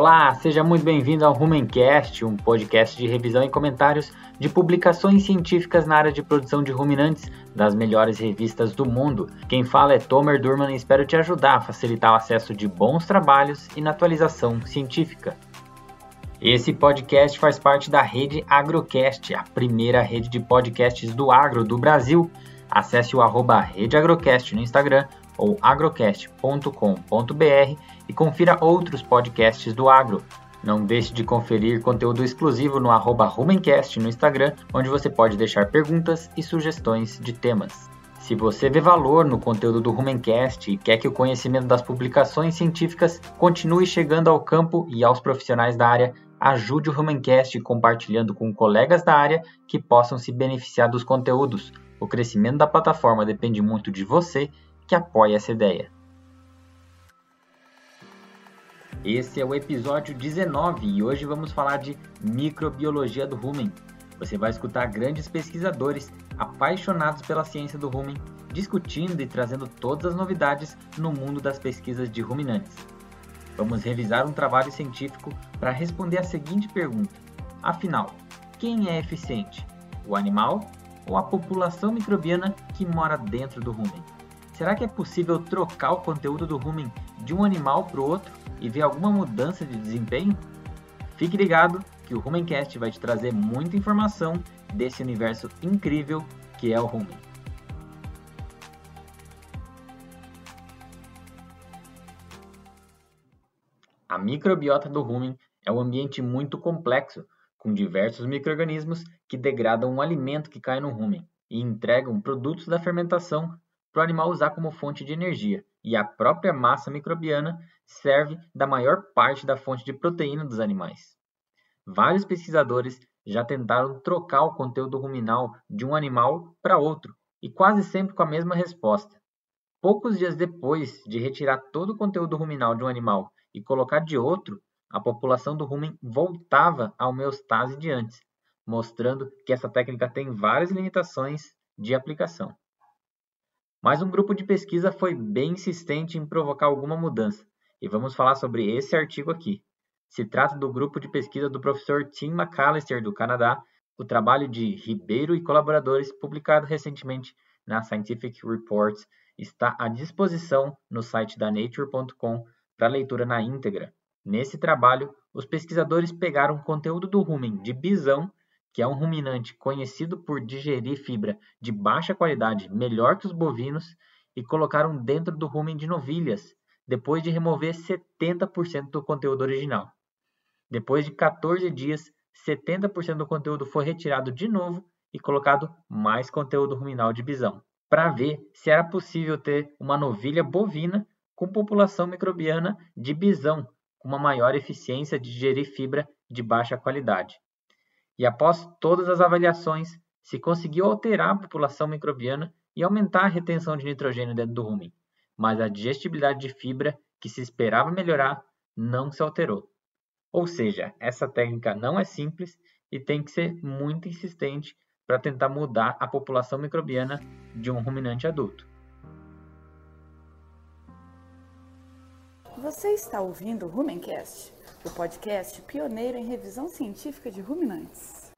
Olá, seja muito bem-vindo ao Rumencast, um podcast de revisão e comentários de publicações científicas na área de produção de ruminantes das melhores revistas do mundo. Quem fala é Tomer Durman e espero te ajudar a facilitar o acesso de bons trabalhos e na atualização científica. Esse podcast faz parte da rede Agrocast, a primeira rede de podcasts do agro do Brasil. Acesse o arroba Rede Agrocast no Instagram ou agrocast.com.br e confira outros podcasts do agro. Não deixe de conferir conteúdo exclusivo no arroba Rumencast no Instagram, onde você pode deixar perguntas e sugestões de temas. Se você vê valor no conteúdo do Rumencast e quer que o conhecimento das publicações científicas continue chegando ao campo e aos profissionais da área, ajude o Rumencast compartilhando com colegas da área que possam se beneficiar dos conteúdos. O crescimento da plataforma depende muito de você que apoia essa ideia. Esse é o episódio 19 e hoje vamos falar de microbiologia do rumen. Você vai escutar grandes pesquisadores apaixonados pela ciência do rumen discutindo e trazendo todas as novidades no mundo das pesquisas de ruminantes. Vamos revisar um trabalho científico para responder a seguinte pergunta: afinal, quem é eficiente? O animal ou a população microbiana que mora dentro do rumen? Será que é possível trocar o conteúdo do rumen de um animal para o outro e ver alguma mudança de desempenho? Fique ligado que o Rumencast vai te trazer muita informação desse universo incrível que é o rumen. A microbiota do rumen é um ambiente muito complexo, com diversos microrganismos que degradam um alimento que cai no rumen e entregam produtos da fermentação para o animal usar como fonte de energia, e a própria massa microbiana serve da maior parte da fonte de proteína dos animais. Vários pesquisadores já tentaram trocar o conteúdo ruminal de um animal para outro, e quase sempre com a mesma resposta. Poucos dias depois de retirar todo o conteúdo ruminal de um animal e colocar de outro, a população do rumen voltava à homeostase de antes, mostrando que essa técnica tem várias limitações de aplicação. Mas um grupo de pesquisa foi bem insistente em provocar alguma mudança, e vamos falar sobre esse artigo aqui. Se trata do grupo de pesquisa do professor Tim McAllister, do Canadá, o trabalho de Ribeiro e colaboradores, publicado recentemente na Scientific Reports, está à disposição no site da Nature.com para leitura na íntegra. Nesse trabalho, os pesquisadores pegaram conteúdo do rumen de bisão que é um ruminante conhecido por digerir fibra de baixa qualidade melhor que os bovinos, e colocaram dentro do rumen de novilhas, depois de remover 70% do conteúdo original. Depois de 14 dias, 70% do conteúdo foi retirado de novo e colocado mais conteúdo ruminal de bisão, para ver se era possível ter uma novilha bovina com população microbiana de bisão, com uma maior eficiência de digerir fibra de baixa qualidade e após todas as avaliações, se conseguiu alterar a população microbiana e aumentar a retenção de nitrogênio dentro do rumen, mas a digestibilidade de fibra, que se esperava melhorar, não se alterou. Ou seja, essa técnica não é simples e tem que ser muito insistente para tentar mudar a população microbiana de um ruminante adulto. Você está ouvindo o Rumencast? o podcast pioneiro em revisão científica de ruminantes.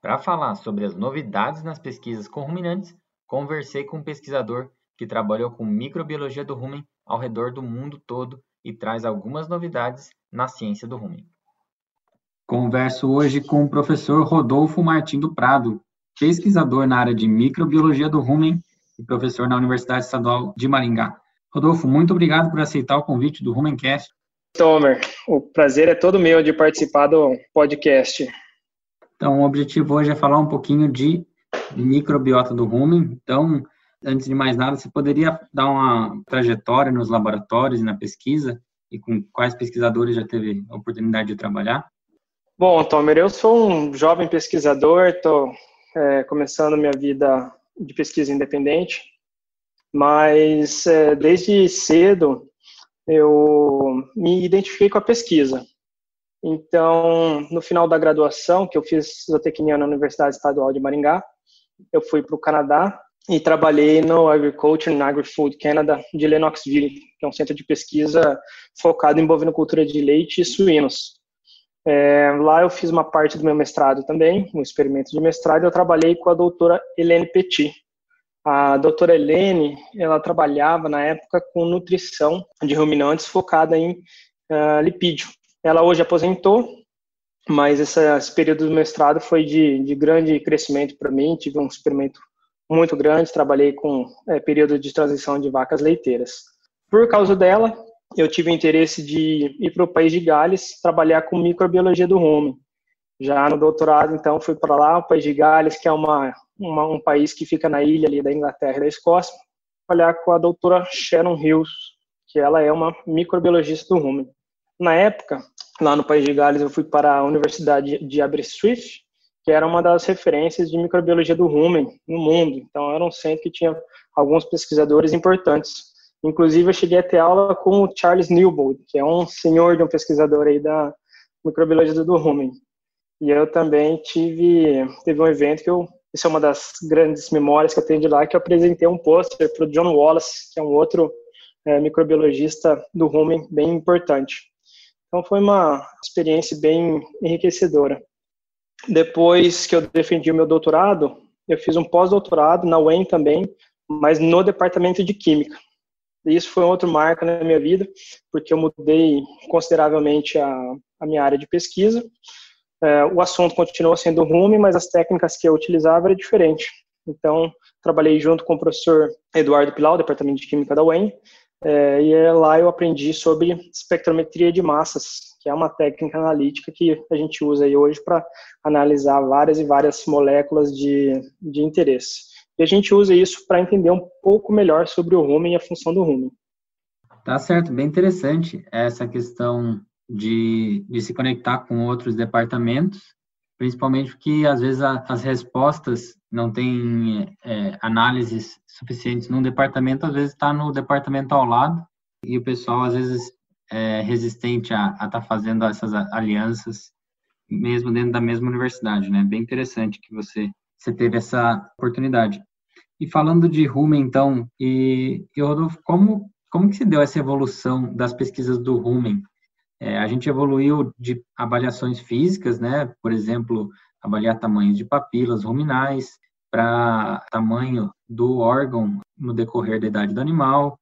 Para falar sobre as novidades nas pesquisas com ruminantes, conversei com um pesquisador que trabalhou com microbiologia do rumen ao redor do mundo todo e traz algumas novidades na ciência do rumen. Converso hoje com o professor Rodolfo Martim do Prado, pesquisador na área de microbiologia do rumen e professor na Universidade Estadual de Maringá. Rodolfo, muito obrigado por aceitar o convite do Rumencast. Tomer, o prazer é todo meu de participar do podcast. Então, o objetivo hoje é falar um pouquinho de microbiota do rumen. Então, antes de mais nada, você poderia dar uma trajetória nos laboratórios e na pesquisa e com quais pesquisadores já teve a oportunidade de trabalhar? Bom, Tomer, eu sou um jovem pesquisador, estou é, começando minha vida de pesquisa independente, mas é, desde cedo eu me identifiquei com a pesquisa. Então, no final da graduação, que eu fiz zootecnia na Universidade Estadual de Maringá, eu fui para o Canadá e trabalhei no Agriculture and Agri-Food Canada de Lennoxville, que é um centro de pesquisa focado em bovinocultura de leite e suínos. É, lá eu fiz uma parte do meu mestrado também, um experimento de mestrado, e eu trabalhei com a doutora Helene Petit. A doutora Helene, ela trabalhava na época com nutrição de ruminantes focada em uh, lipídio. Ela hoje aposentou, mas esse, esse período do mestrado foi de, de grande crescimento para mim, tive um experimento muito grande, trabalhei com é, período de transição de vacas leiteiras. Por causa dela, eu tive interesse de ir para o país de Gales trabalhar com microbiologia do rumen. Já no doutorado, então, fui para lá, o país de Gales, que é uma, uma, um país que fica na ilha ali da Inglaterra e da Escócia, trabalhar com a doutora Sharon Hills, que ela é uma microbiologista do rumen. Na época, lá no país de Gales, eu fui para a Universidade de Aberystwyth, que era uma das referências de microbiologia do rumen no mundo. Então, era um centro que tinha alguns pesquisadores importantes. Inclusive, eu cheguei a ter aula com o Charles Newbold, que é um senhor de um pesquisador aí da microbiologia do rumen. E eu também tive, teve um evento que eu, isso é uma das grandes memórias que eu tenho de lá, que eu apresentei um pôster para o John Wallace, que é um outro é, microbiologista do rumen bem importante. Então, foi uma experiência bem enriquecedora. Depois que eu defendi o meu doutorado, eu fiz um pós-doutorado na UEM também, mas no departamento de Química. E isso foi um outro marco na minha vida, porque eu mudei consideravelmente a, a minha área de pesquisa. É, o assunto continuou sendo rume, mas as técnicas que eu utilizava eram diferentes. Então, trabalhei junto com o professor Eduardo Pilau, Departamento de Química da UEM, é, e é lá eu aprendi sobre espectrometria de massas, que é uma técnica analítica que a gente usa aí hoje para analisar várias e várias moléculas de, de interesse. E a gente usa isso para entender um pouco melhor sobre o rumen e a função do rumen. Tá certo, bem interessante essa questão de, de se conectar com outros departamentos, principalmente porque às vezes a, as respostas não têm é, análises suficientes num departamento, às vezes está no departamento ao lado e o pessoal às vezes é resistente a estar tá fazendo essas alianças, mesmo dentro da mesma universidade, né? Bem interessante que você, você teve essa oportunidade. E falando de Rumen, então, e, e Rodolfo, como, como que se deu essa evolução das pesquisas do Rumen? É, a gente evoluiu de avaliações físicas, né? Por exemplo, avaliar tamanhos de papilas ruminais, para tamanho do órgão no decorrer da idade do animal,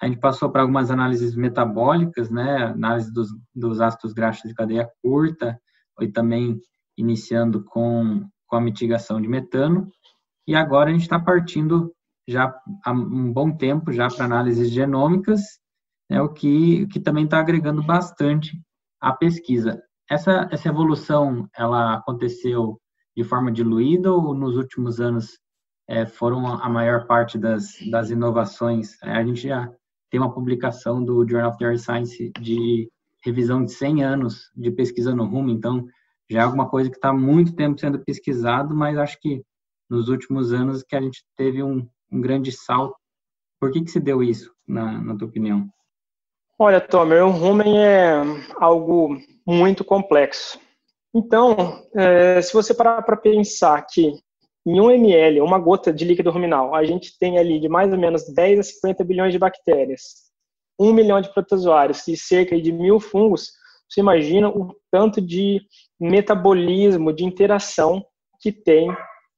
a gente passou para algumas análises metabólicas, né, análise dos, dos ácidos graxos de cadeia curta, e também iniciando com, com a mitigação de metano. E agora a gente está partindo já há um bom tempo já para análises genômicas, né, o que, que também está agregando bastante à pesquisa. Essa, essa evolução, ela aconteceu de forma diluída ou nos últimos anos é, foram a maior parte das, das inovações? É, a gente já tem uma publicação do Journal of the Earth Science de revisão de 100 anos de pesquisa no rumo, então já é alguma coisa que está muito tempo sendo pesquisado, mas acho que nos últimos anos que a gente teve um, um grande salto. Por que, que se deu isso, na, na tua opinião? Olha, Tomer, o rumen é algo muito complexo. Então, é, se você parar para pensar que em 1 ml, uma gota de líquido ruminal, a gente tem ali de mais ou menos 10 a 50 bilhões de bactérias, 1 milhão de protozoários e cerca de mil fungos. Você imagina o tanto de metabolismo, de interação que tem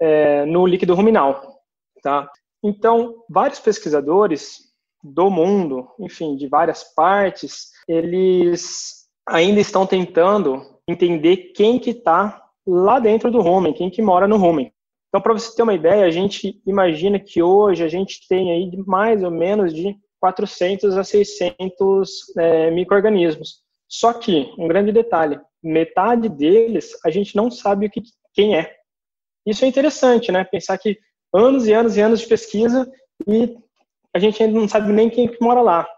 é, no líquido ruminal. Tá? Então, vários pesquisadores do mundo, enfim, de várias partes, eles ainda estão tentando entender quem que está lá dentro do rumen, quem que mora no rumen. Então, para você ter uma ideia, a gente imagina que hoje a gente tem aí mais ou menos de 400 a 600 é, micro-organismos. Só que, um grande detalhe, metade deles a gente não sabe o que, quem é. Isso é interessante, né? Pensar que anos e anos e anos de pesquisa e a gente ainda não sabe nem quem mora lá.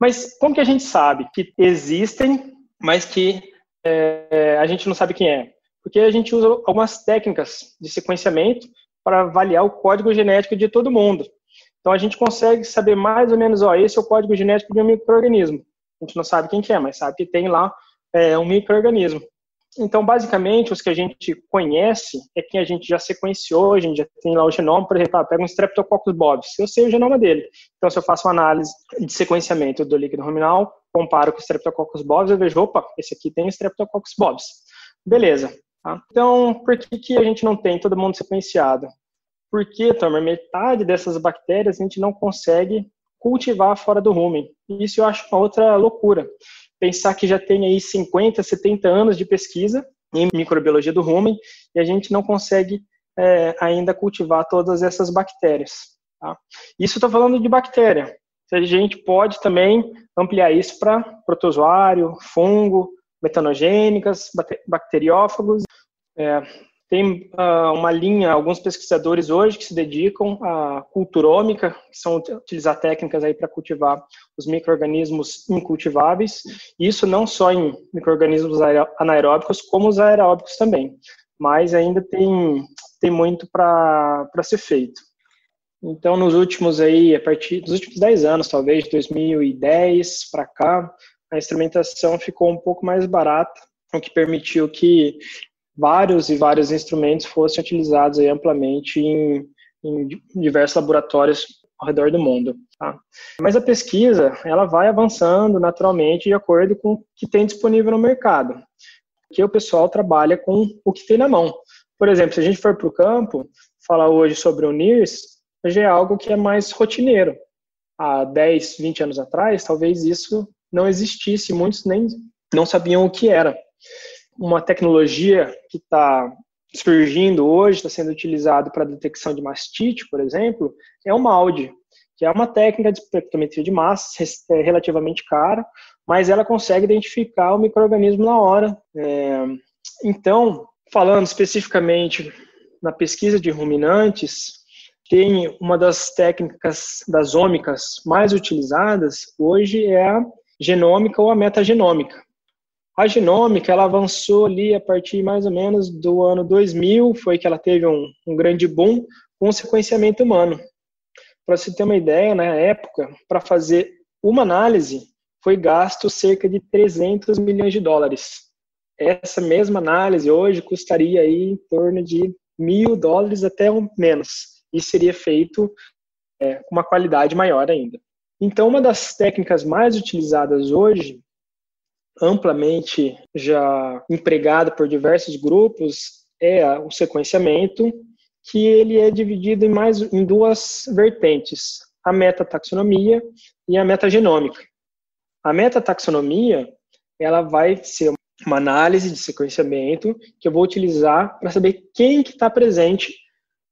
Mas como que a gente sabe que existem, mas que é, a gente não sabe quem é? Porque a gente usa algumas técnicas de sequenciamento para avaliar o código genético de todo mundo. Então a gente consegue saber mais ou menos, ó, esse é o código genético de um microorganismo. A gente não sabe quem que é, mas sabe que tem lá é, um microorganismo. Então, basicamente, os que a gente conhece é quem a gente já sequenciou, a gente já tem lá o genoma, por exemplo, ah, pega um Streptococcus bovis, eu sei o genoma dele. Então, se eu faço uma análise de sequenciamento do líquido ruminal, comparo com o Streptococcus bovis, eu vejo, opa, esse aqui tem Streptococcus bovis. Beleza. Tá? Então, por que, que a gente não tem todo mundo sequenciado? Porque, Tomer, metade dessas bactérias a gente não consegue cultivar fora do rumen. Isso eu acho uma outra loucura pensar que já tem aí 50, 70 anos de pesquisa em microbiologia do rumen e a gente não consegue é, ainda cultivar todas essas bactérias. Tá? Isso estou falando de bactéria. A gente pode também ampliar isso para protozoário, fungo, metanogênicas, bacteriófagos. É, tem uh, uma linha, alguns pesquisadores hoje que se dedicam à culturômica, que são utilizar técnicas aí para cultivar os micro-organismos incultiváveis, isso não só em micro-organismos anaeróbicos, como os aeróbicos também, mas ainda tem, tem muito para ser feito. Então, nos últimos aí, a partir dos últimos 10 anos, talvez, de 2010 para cá, a instrumentação ficou um pouco mais barata, o que permitiu que vários e vários instrumentos fossem utilizados amplamente em, em, diversos laboratórios ao redor do mundo. Tá? Mas a pesquisa ela vai avançando naturalmente de acordo com o que tem disponível no mercado, porque o pessoal trabalha com o que tem na mão. Por exemplo, se a gente for para o campo, falar hoje sobre o NIRS, já é algo que é mais rotineiro. Há 10, 20 anos atrás, talvez isso não existisse, muitos nem não sabiam o que era uma tecnologia que está surgindo hoje, está sendo utilizado para detecção de mastite, por exemplo, é o MALDI, que é uma técnica de espectrometria de massa é relativamente cara, mas ela consegue identificar o microorganismo na hora. É, então, falando especificamente na pesquisa de ruminantes, tem uma das técnicas das ômicas mais utilizadas hoje é a genômica ou a metagenômica. A genômica, ela avançou ali a partir mais ou menos do ano 2000, foi que ela teve um, um grande boom com o sequenciamento humano. Para você ter uma ideia, na época, para fazer uma análise, foi gasto cerca de 300 milhões de dólares. Essa mesma análise hoje custaria aí em torno de mil dólares até menos. E seria feito é, com uma qualidade maior ainda. Então, uma das técnicas mais utilizadas hoje amplamente já empregado por diversos grupos é o sequenciamento, que ele é dividido em mais em duas vertentes, a metataxonomia e a metagenômica. A metataxonomia, ela vai ser uma análise de sequenciamento que eu vou utilizar para saber quem que está presente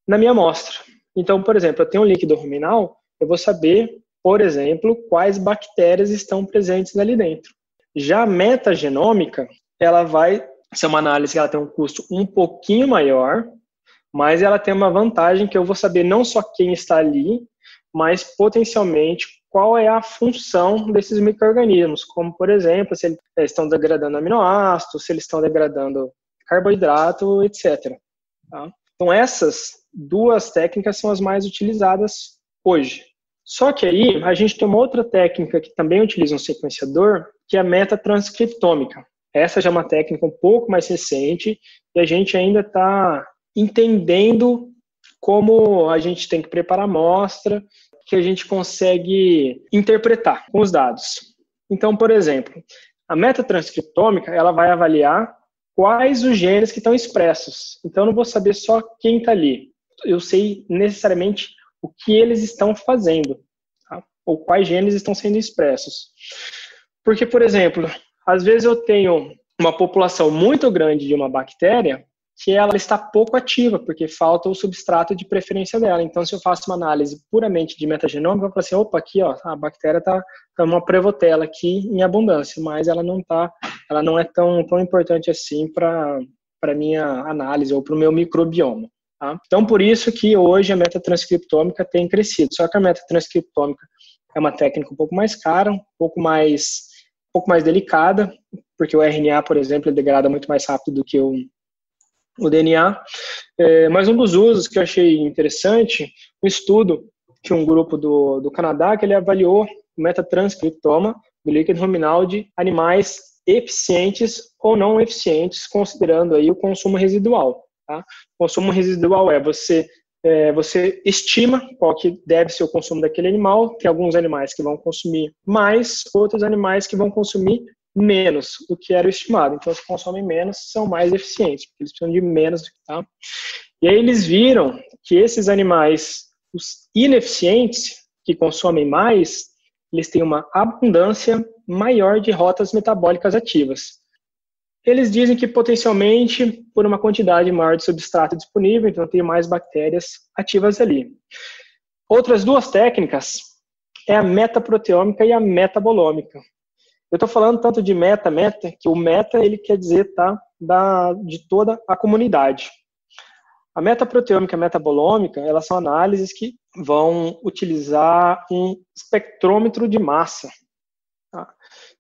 na minha amostra. Então, por exemplo, eu tenho um líquido ruminal, eu vou saber, por exemplo, quais bactérias estão presentes ali dentro. Já a metagenômica, ela vai ser uma análise que ela tem um custo um pouquinho maior, mas ela tem uma vantagem que eu vou saber não só quem está ali, mas potencialmente qual é a função desses micro-organismos, como, por exemplo, se eles estão degradando aminoácidos, se eles estão degradando carboidrato, etc. Tá? Então, essas duas técnicas são as mais utilizadas hoje. Só que aí a gente tem uma outra técnica que também utiliza um sequenciador, que é a metatranscriptômica. Essa já é uma técnica um pouco mais recente e a gente ainda está entendendo como a gente tem que preparar a amostra, que a gente consegue interpretar com os dados. Então, por exemplo, a metatranscriptômica ela vai avaliar quais os genes que estão expressos. Então, eu não vou saber só quem está ali. Eu sei necessariamente o que eles estão fazendo, tá? ou quais genes estão sendo expressos. Porque, por exemplo, às vezes eu tenho uma população muito grande de uma bactéria que ela está pouco ativa, porque falta o substrato de preferência dela. Então, se eu faço uma análise puramente de metagenômica, eu falar assim, opa, aqui, ó, a bactéria está tá uma prevotela aqui em abundância, mas ela não tá, ela não é tão, tão importante assim para para minha análise ou para o meu microbioma. Tá? Então, por isso que hoje a metatranscriptômica tem crescido. Só que a metatranscriptômica é uma técnica um pouco mais cara, um pouco mais, um pouco mais delicada, porque o RNA, por exemplo, degrada muito mais rápido do que o, o DNA. É, mas um dos usos que eu achei interessante, um estudo que um grupo do, do Canadá, que ele avaliou o metatranscriptoma do líquido ruminal de animais eficientes ou não eficientes, considerando aí o consumo residual. Tá? Consumo residual é você é, você estima qual que deve ser o consumo daquele animal. Tem alguns animais que vão consumir mais, outros animais que vão consumir menos do que era estimado. Então, os que consomem menos são mais eficientes, porque eles precisam de menos. Tá? E aí eles viram que esses animais, os ineficientes, que consomem mais, eles têm uma abundância maior de rotas metabólicas ativas. Eles dizem que potencialmente por uma quantidade maior de substrato disponível, então tem mais bactérias ativas ali. Outras duas técnicas é a metaproteômica e a metabolômica. Eu estou falando tanto de meta, meta, que o meta ele quer dizer tá da de toda a comunidade. A metaproteômica e a metabolômica, elas são análises que vão utilizar um espectrômetro de massa. Tá?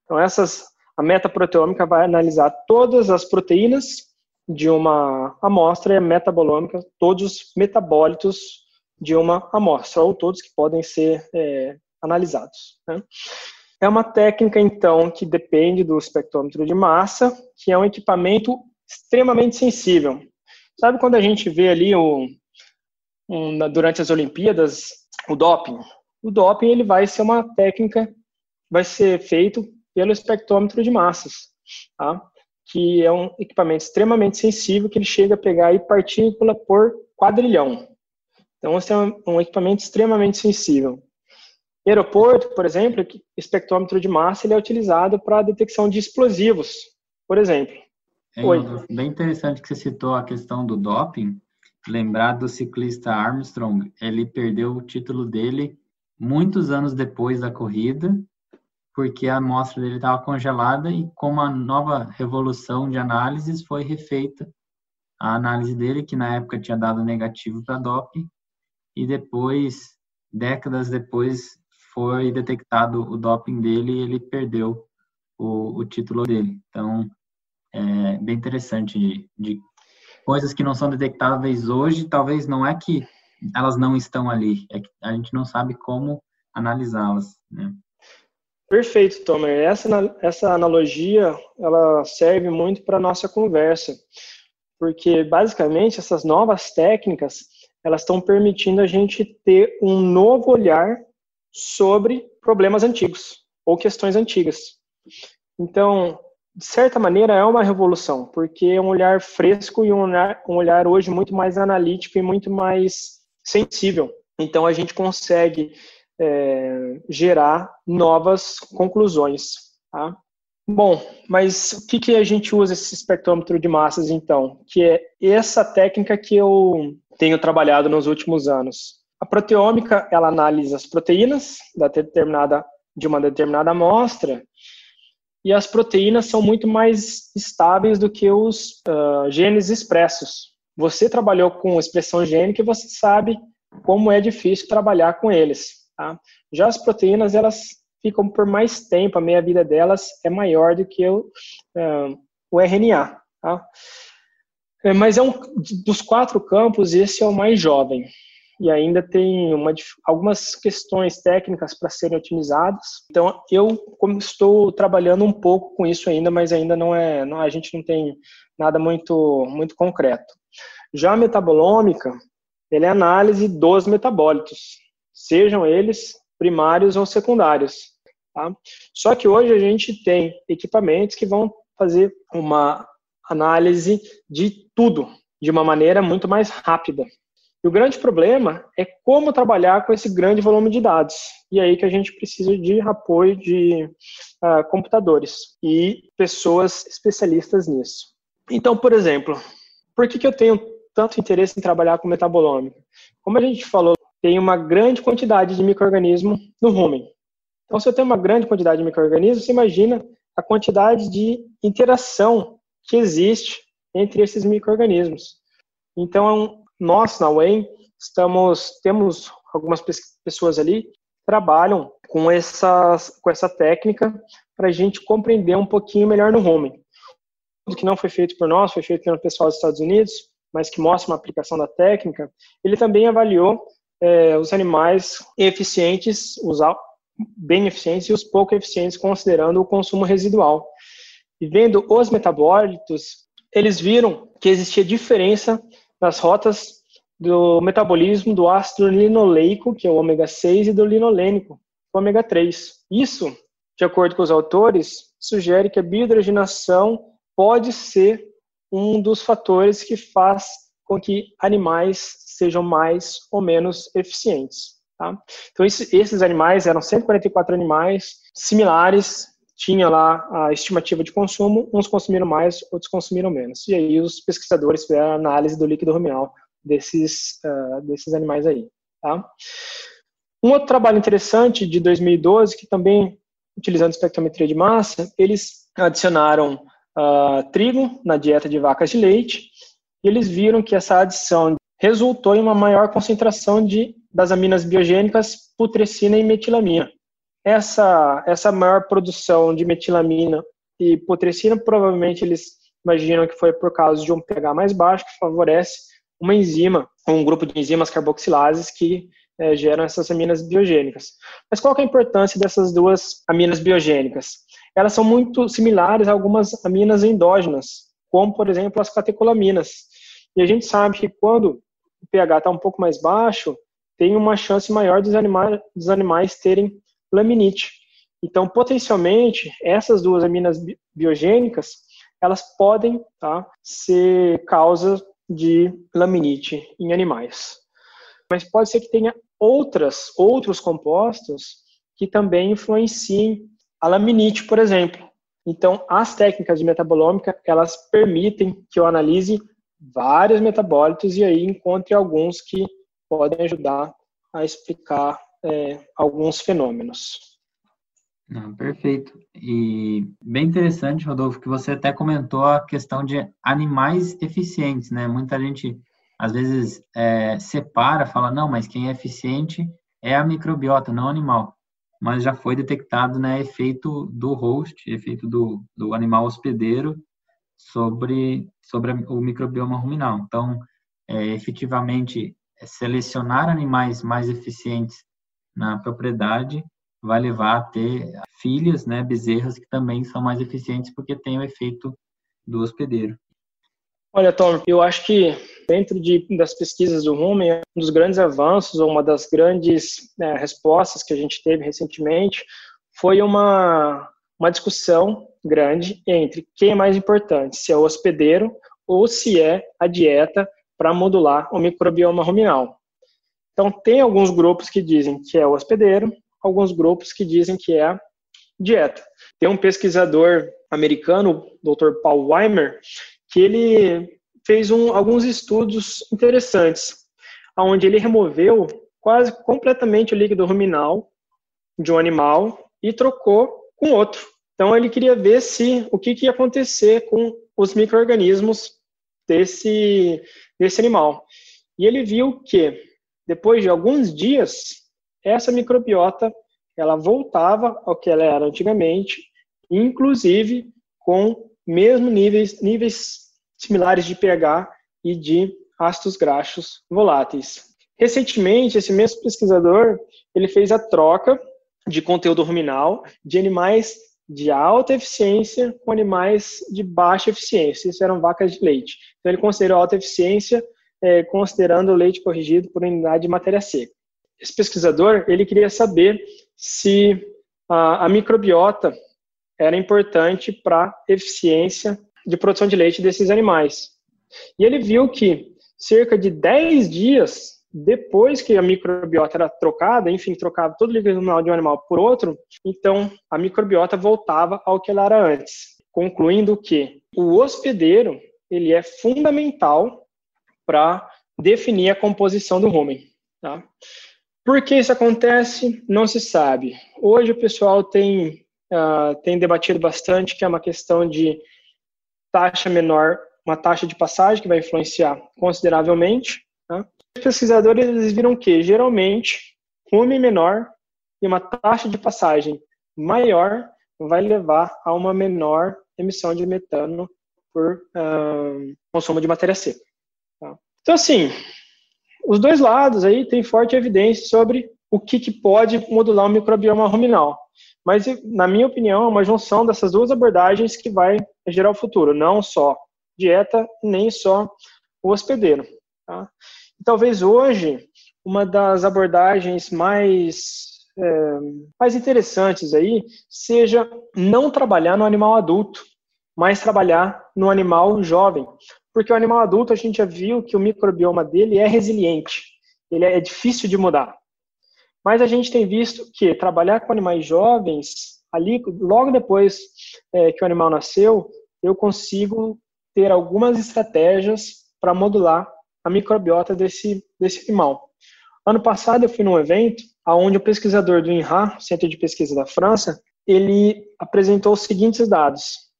Então, essas, a metaproteômica vai analisar todas as proteínas de uma amostra e a metabolômica todos os metabólitos de uma amostra, ou todos que podem ser é, analisados. Né? É uma técnica, então, que depende do espectrômetro de massa, que é um equipamento extremamente sensível. Sabe quando a gente vê ali o, um, durante as Olimpíadas o doping? O doping ele vai ser uma técnica, vai ser feito pelo espectrômetro de massas, tá? que é um equipamento extremamente sensível que ele chega a pegar aí partícula por quadrilhão. Então, esse é um, equipamento extremamente sensível. Aeroporto, por exemplo, espectrômetro de massa ele é utilizado para a detecção de explosivos, por exemplo. É Oi. bem interessante que você citou a questão do doping. Lembrar do ciclista Armstrong, ele perdeu o título dele muitos anos depois da corrida, porque a amostra dele estava congelada e com uma nova revolução de análises foi refeita a análise dele, que na época tinha dado negativo para doping, e depois, décadas depois, foi detectado o doping dele e ele perdeu o, o título dele. Então, é bem interessante de, de coisas que não são detectáveis hoje, talvez não é que elas não estão ali, é que a gente não sabe como analisá-las, né? Perfeito, Tomer. Essa, essa analogia, ela serve muito para nossa conversa, porque, basicamente, essas novas técnicas, elas estão permitindo a gente ter um novo olhar sobre problemas antigos ou questões antigas. Então, de certa maneira, é uma revolução, porque é um olhar fresco e um olhar, um olhar hoje muito mais analítico e muito mais sensível. Então, a gente consegue é, gerar novas conclusões. Tá? Bom, mas o que, que a gente usa esse espectrômetro de massas, então? Que é essa técnica que eu tenho trabalhado nos últimos anos. A proteômica, ela analisa as proteínas da determinada, de uma determinada amostra e as proteínas são muito mais estáveis do que os uh, genes expressos. Você trabalhou com expressão gênica e você sabe como é difícil trabalhar com eles. Tá? Já as proteínas, elas ficam por mais tempo, a meia-vida delas é maior do que o, uh, o RNA. Tá? É, mas é um dos quatro campos, esse é o mais jovem e ainda tem uma, algumas questões técnicas para serem otimizadas. Então, eu estou trabalhando um pouco com isso ainda, mas ainda não é, não, a gente não tem nada muito, muito concreto. Já a metabolômica, ele é análise dos metabólitos, sejam eles primários ou secundários. Tá? Só que hoje a gente tem equipamentos que vão fazer uma análise de tudo de uma maneira muito mais rápida. E o grande problema é como trabalhar com esse grande volume de dados. E aí que a gente precisa de apoio de uh, computadores e pessoas especialistas nisso. Então, por exemplo, por que, que eu tenho tanto interesse em trabalhar com metabolômica? Como a gente falou, tem uma grande quantidade de microorganismo no rumen. Então, se eu tenho uma grande quantidade de microorganismos, você imagina a quantidade de interação que existe entre esses microorganismos. Então, nós, na UEM, estamos, temos algumas pessoas ali que trabalham com, essas, com essa técnica para a gente compreender um pouquinho melhor no rumen. O que não foi feito por nós, foi feito pelo pessoal dos Estados Unidos, mas que mostra uma aplicação da técnica. Ele também avaliou é, os animais eficientes, os bem eficientes e os pouco eficientes, considerando o consumo residual. e vendo os metabólitos, eles viram que existia diferença nas rotas do metabolismo do ácido linoleico, que é o ômega 6, e do linolênico, o ômega 3. Isso, de acordo com os autores, sugere que a biohidrogenação pode ser um dos fatores que faz com que animais sejam mais ou menos eficientes. Tá? Então, esses animais eram 144 animais similares, tinha lá a estimativa de consumo, uns consumiram mais, outros consumiram menos. E aí os pesquisadores fizeram a análise do líquido ruminal desses, uh, desses animais aí. Tá? Um outro trabalho interessante de 2012, que também, utilizando espectrometria de massa, eles adicionaram uh, trigo na dieta de vacas de leite, e eles viram que essa adição resultou em uma maior concentração de, das aminas biogênicas putrescina e metilamina. Essa, essa maior produção de metilamina e putrescina, provavelmente eles imaginam que foi por causa de um pH mais baixo, que favorece uma enzima, um grupo de enzimas carboxilases que é, geram essas aminas biogênicas. Mas qual é a importância dessas duas aminas biogênicas? Elas são muito similares a algumas aminas endógenas, como, por exemplo, as catecolaminas. E a gente sabe que quando o pH está um pouco mais baixo, tem uma chance maior dos, animais, dos animais terem laminite. Então, potencialmente, essas duas aminas biogênicas, elas podem tá, ser causa de laminite em animais. Mas pode ser que tenha outras, outros compostos que também influenciem a laminite, por exemplo. Então, as técnicas de metabolômica, elas permitem que eu analise vários metabólitos e aí encontre alguns que podem ajudar a explicar é, alguns fenômenos. Não, perfeito. E bem interessante, Rodolfo, que você até comentou a questão de animais eficientes, né? Muita gente às vezes é, separa, fala, não, mas quem é eficiente é a microbiota, não o animal. Mas já foi detectado, né, efeito do host, efeito do, do animal hospedeiro sobre, sobre o microbioma ruminal. Então, é, efetivamente, selecionar animais mais eficientes na propriedade vai levar a ter filhas, né, bezerras que também são mais eficientes porque tem o efeito do hospedeiro. Olha, Tom, eu acho que dentro de, das pesquisas do Rumen, um dos grandes avanços, ou uma das grandes né, respostas que a gente teve recentemente, foi uma, uma discussão grande entre quem é mais importante, se é o hospedeiro ou se é a dieta para modular o microbioma ruminal. Então, tem alguns grupos que dizem que é o hospedeiro, alguns grupos que dizem que é a dieta. Tem um pesquisador americano, o Dr. Paul Weimer, que ele fez um, alguns estudos interessantes, onde ele removeu quase completamente o líquido ruminal de um animal e trocou com outro. Então ele queria ver se o que, que ia acontecer com os micro-organismos desse, desse animal. E ele viu que depois de alguns dias, essa microbiota ela voltava ao que ela era antigamente, inclusive com mesmo níveis, níveis similares de pH e de ácidos graxos voláteis. Recentemente, esse mesmo pesquisador ele fez a troca de conteúdo ruminal de animais de alta eficiência com animais de baixa eficiência. Isso eram vacas de leite. Então, ele considerou alta eficiência é, considerando o leite corrigido por unidade de matéria seca. Esse pesquisador ele queria saber se a, a microbiota era importante para eficiência de produção de leite desses animais. E ele viu que cerca de 10 dias depois que a microbiota era trocada, enfim, trocava todo o líquido de um animal por outro, então a microbiota voltava ao que ela era antes, concluindo que o hospedeiro ele é fundamental para definir a composição do rumen. Tá? Por que isso acontece? Não se sabe. Hoje o pessoal tem, uh, tem debatido bastante que é uma questão de taxa menor, uma taxa de passagem que vai influenciar consideravelmente. Pesquisadores eles viram que, geralmente, rumen menor e uma taxa de passagem maior vai levar a uma menor emissão de metano por consumo de matéria seca. Tá? Então, assim, os dois lados aí têm forte evidência sobre o que, que pode modular o microbioma ruminal. Mas, na minha opinião, é uma junção dessas duas abordagens que vai gerar o futuro, não só dieta, nem só o hospedeiro. Tá? E talvez hoje uma das abordagens mais é, mais interessantes aí seja não trabalhar no animal adulto, mas trabalhar no animal jovem, porque o animal adulto a gente já viu que o microbioma dele é resiliente, ele é difícil de mudar. Mas a gente tem visto que trabalhar com animais jovens, ali logo depois é, que o animal nasceu, eu consigo ter algumas estratégias para modular a microbiota desse, desse animal. Ano passado eu fui num evento onde o pesquisador do INRA, Centro de Pesquisa da França, ele apresentou os seguintes dados.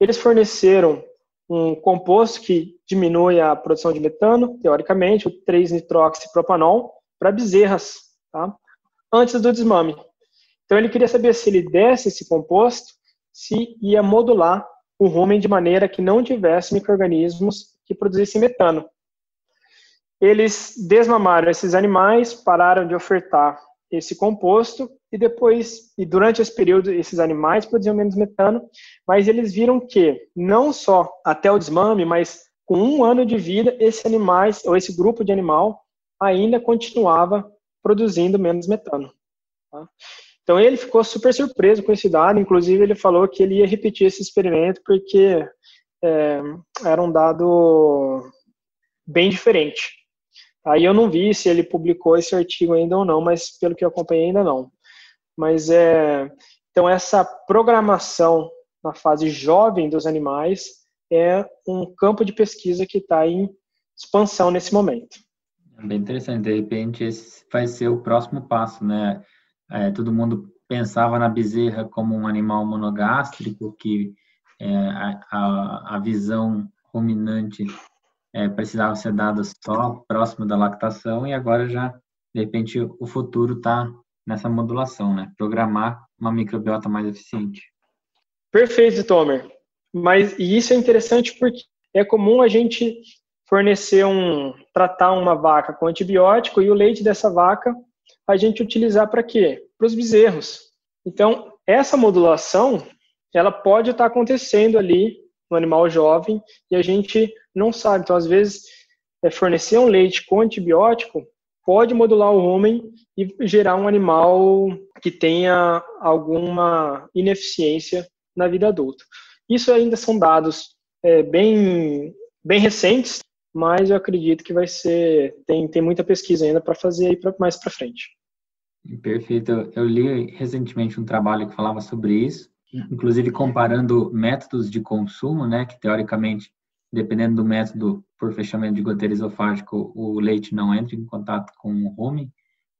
Eles forneceram um composto que diminui a produção de metano, teoricamente, o 3-nitroxipropanol, para bezerras, tá? antes do desmame. Então ele queria saber se ele desse esse composto, se ia modular o rumen de maneira que não tivesse microrganismos que produzissem metano. Eles desmamaram esses animais, pararam de ofertar esse composto e depois, e durante esse período, esses animais produziam menos metano, mas eles viram que não só até o desmame, mas com um ano de vida, esse animais ou esse grupo de animal ainda continuava produzindo menos metano. Tá? Então ele ficou super surpreso com esse dado, inclusive ele falou que ele ia repetir esse experimento porque é, era um dado bem diferente. Aí eu não vi se ele publicou esse artigo ainda ou não, mas pelo que eu acompanhei ainda não. Mas é então essa programação na fase jovem dos animais é um campo de pesquisa que está em expansão nesse momento. É bem interessante. De repente esse vai ser o próximo passo, né? É, todo mundo pensava na bezerra como um animal monogástrico que é, a, a, a visão ruminante é, precisavam ser dadas só próximo da lactação e agora já, de repente, o futuro está nessa modulação, né? Programar uma microbiota mais eficiente. Perfeito, Tomer. Mas e isso é interessante porque é comum a gente fornecer um, tratar uma vaca com antibiótico e o leite dessa vaca a gente utilizar para quê? Para os bezerros. Então, essa modulação, ela pode estar tá acontecendo ali no animal jovem e a gente não sabe. Então, às vezes, é, fornecer um leite com antibiótico pode modular o rumen e gerar um animal que tenha alguma ineficiência na vida adulta. Isso ainda são dados é, bem, bem recentes, mas eu acredito que vai ser tem, tem muita pesquisa ainda para fazer aí pra, mais para frente. Perfeito. Eu li recentemente um trabalho que falava sobre isso inclusive comparando métodos de consumo, né, que teoricamente, dependendo do método por fechamento de goteira esofágico, o leite não entra em contato com o rumen,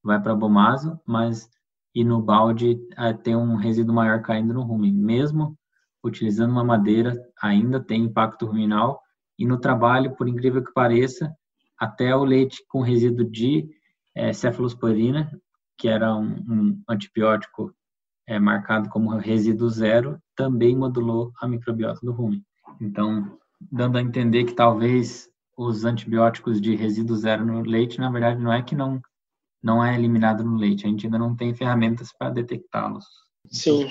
vai para bomazo, mas e no balde é, tem um resíduo maior caindo no rumen. Mesmo utilizando uma madeira, ainda tem impacto ruminal e no trabalho, por incrível que pareça, até o leite com resíduo de é, cefalosporina, que era um, um antibiótico é marcado como resíduo zero, também modulou a microbiota do rumen. Então, dando a entender que talvez os antibióticos de resíduo zero no leite, na verdade, não é que não não é eliminado no leite, a gente ainda não tem ferramentas para detectá-los. Sim,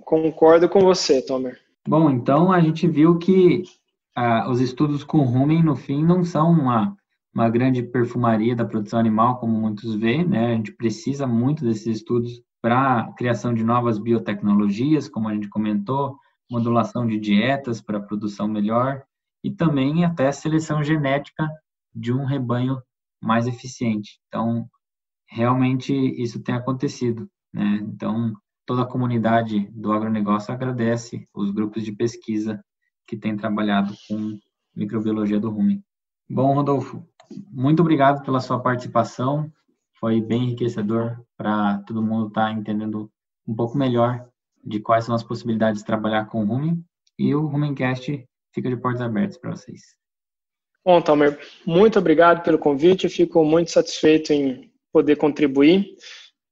concordo com você, Tomer. Bom, então a gente viu que ah, os estudos com rumen, no fim, não são uma, uma grande perfumaria da produção animal, como muitos veem, né? A gente precisa muito desses estudos para criação de novas biotecnologias, como a gente comentou, modulação de dietas para produção melhor e também até seleção genética de um rebanho mais eficiente. Então, realmente isso tem acontecido, né? Então, toda a comunidade do agronegócio agradece os grupos de pesquisa que têm trabalhado com microbiologia do rumen. Bom, Rodolfo, muito obrigado pela sua participação foi bem enriquecedor para todo mundo estar tá entendendo um pouco melhor de quais são as possibilidades de trabalhar com o Rumen e o Rumencast fica de portas abertas para vocês. Bom, Tomer, muito obrigado pelo convite, eu fico muito satisfeito em poder contribuir.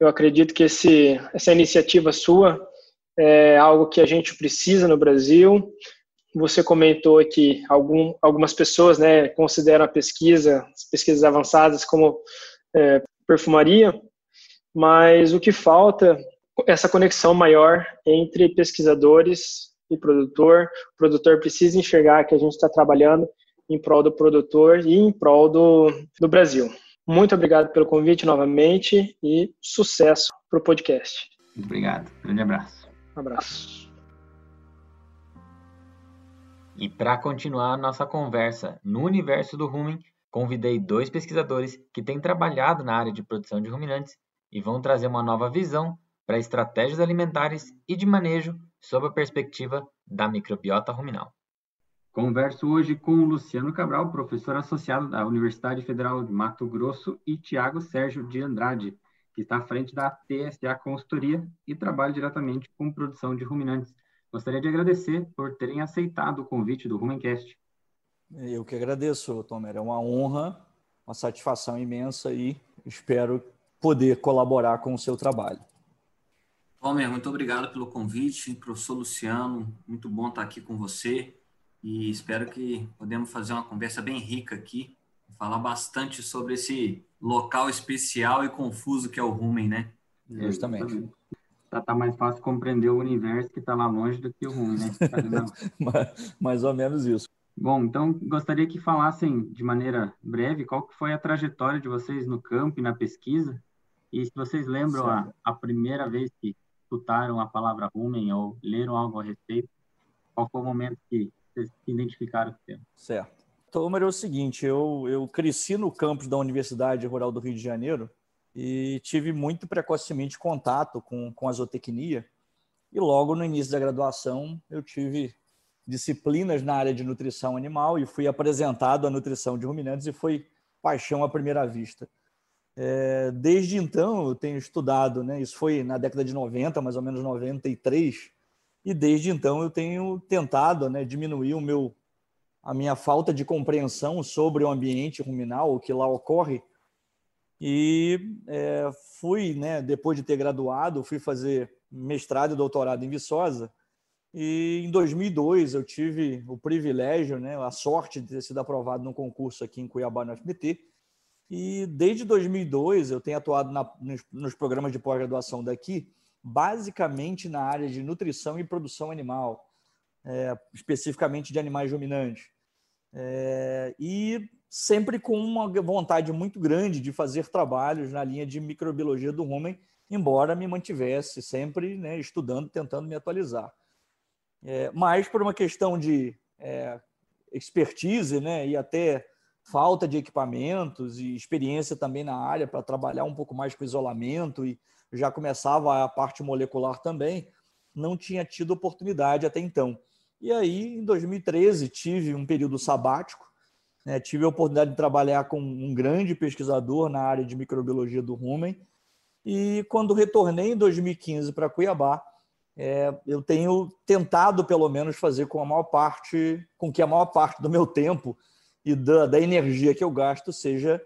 Eu acredito que esse, essa iniciativa sua é algo que a gente precisa no Brasil. Você comentou que algum, algumas pessoas né, consideram a pesquisa, as pesquisas avançadas, como é, perfumaria, mas o que falta é essa conexão maior entre pesquisadores e produtor. O produtor precisa enxergar que a gente está trabalhando em prol do produtor e em prol do, do Brasil. Muito obrigado pelo convite novamente e sucesso para o podcast. Obrigado. Grande abraço. Um abraço. E para continuar a nossa conversa no universo do rumen, convidei dois pesquisadores que têm trabalhado na área de produção de ruminantes e vão trazer uma nova visão para estratégias alimentares e de manejo sob a perspectiva da microbiota ruminal. Converso hoje com Luciano Cabral, professor associado da Universidade Federal de Mato Grosso, e Tiago Sérgio de Andrade, que está à frente da TSA Consultoria e trabalha diretamente com produção de ruminantes. Gostaria de agradecer por terem aceitado o convite do Rumencast. Eu que agradeço, Tomer. É uma honra, uma satisfação imensa e espero poder colaborar com o seu trabalho. Tomer, muito obrigado pelo convite. Professor Luciano, muito bom estar aqui com você e espero que podemos fazer uma conversa bem rica aqui, falar bastante sobre esse local especial e confuso que é o Rumen, né? Justamente. Tá, tá mais fácil compreender o universo que está lá longe do que o Rumen, né? mais, mais ou menos isso. Bom, então gostaria que falassem de maneira breve qual que foi a trajetória de vocês no campo e na pesquisa, e se vocês lembram a, a, primeira vez que escutaram a palavra rumen ou leram algo a respeito, qual foi o momento que vocês se identificaram com o tema? Certo. Então, é o seguinte, eu, eu cresci no campus da Universidade Rural do Rio de Janeiro e tive muito precocemente contato com, com a zootecnia, e logo no início da graduação eu tive disciplinas na área de nutrição animal e fui apresentado à nutrição de ruminantes e foi paixão à primeira vista. É, desde então eu tenho estudado, né? Isso foi na década de 90, mais ou menos 93, e desde então eu tenho tentado, né, diminuir o meu a minha falta de compreensão sobre o ambiente ruminal, o que lá ocorre. E é, fui, né, depois de ter graduado, fui fazer mestrado e doutorado em Viçosa e em 2002 eu tive o privilégio, né, a sorte de ter sido aprovado num concurso aqui em Cuiabá no FMT. E desde 2002 eu tenho atuado na, nos, nos programas de pós-graduação daqui, basicamente na área de nutrição e produção animal, é, especificamente de animais ruminantes. É, e sempre com uma vontade muito grande de fazer trabalhos na linha de microbiologia do rumen, embora me mantivesse sempre né, estudando, tentando me atualizar. É, mas por uma questão de é, expertise né, e até falta de equipamentos e experiência também na área para trabalhar um pouco mais com isolamento e já começava a parte molecular também, não tinha tido oportunidade até então. E aí, em 2013, tive um período sabático, né, tive a oportunidade de trabalhar com um grande pesquisador na área de microbiologia do rumen, e quando retornei em 2015 para Cuiabá, é, eu tenho tentado, pelo menos, fazer com a maior parte, com que a maior parte do meu tempo e da, da energia que eu gasto seja,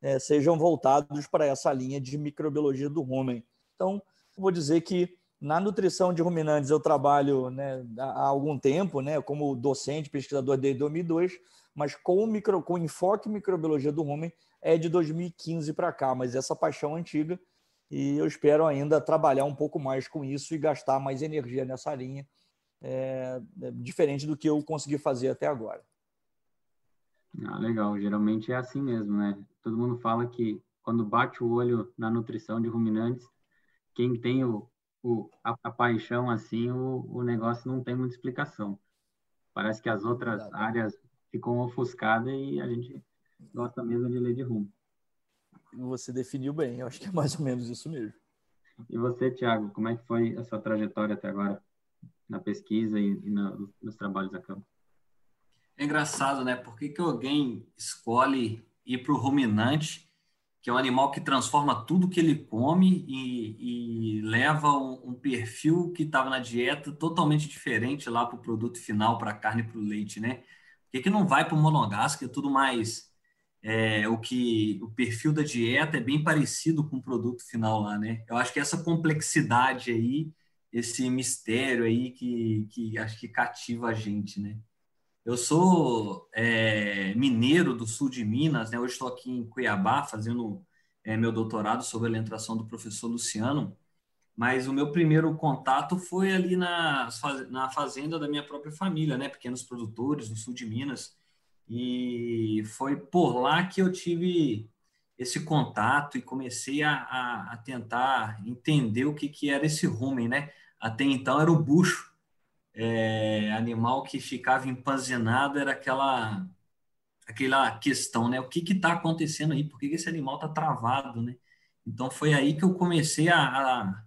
é, sejam voltados para essa linha de microbiologia do rumen. Então, vou dizer que na nutrição de ruminantes eu trabalho né, há algum tempo, né, como docente, pesquisador desde 2002, mas com, micro, com enfoque em microbiologia do rumen é de 2015 para cá, mas essa paixão antiga e eu espero ainda trabalhar um pouco mais com isso e gastar mais energia nessa linha, é, é diferente do que eu consegui fazer até agora. Ah, legal. Geralmente é assim mesmo, né? Todo mundo fala que quando bate o olho na nutrição de ruminantes, quem tem o, o a, a, paixão assim, o, o negócio não tem muita explicação. Parece que as outras áreas ficam ofuscadas e a gente gosta mesmo de ler de rumo você definiu bem. Eu acho que é mais ou menos isso mesmo. E você, Tiago, como é que foi a sua trajetória até agora na pesquisa e, e no, nos trabalhos da campo? É engraçado, né? Por que, que alguém escolhe ir para o ruminante, que é um animal que transforma tudo que ele come e, e leva um, um, perfil que estava na dieta totalmente diferente lá para o produto final, para a carne e para o leite, né? Por que, que não vai para o monogástrico, que é tudo mais é, o que o perfil da dieta é bem parecido com o produto final lá, né? Eu acho que essa complexidade aí, esse mistério aí que, que acho que cativa a gente, né? Eu sou é, mineiro do sul de Minas, né? Hoje estou aqui em Cuiabá fazendo é, meu doutorado sobre a alimentação do professor Luciano. Mas o meu primeiro contato foi ali na, na fazenda da minha própria família, né? Pequenos produtores no sul de Minas. E foi por lá que eu tive esse contato e comecei a, a, a tentar entender o que, que era esse rumen, né? Até então era o bucho, é, animal que ficava empanzinado, era aquela aquela questão, né? O que está acontecendo aí? Por que, que esse animal está travado, né? Então foi aí que eu comecei a, a,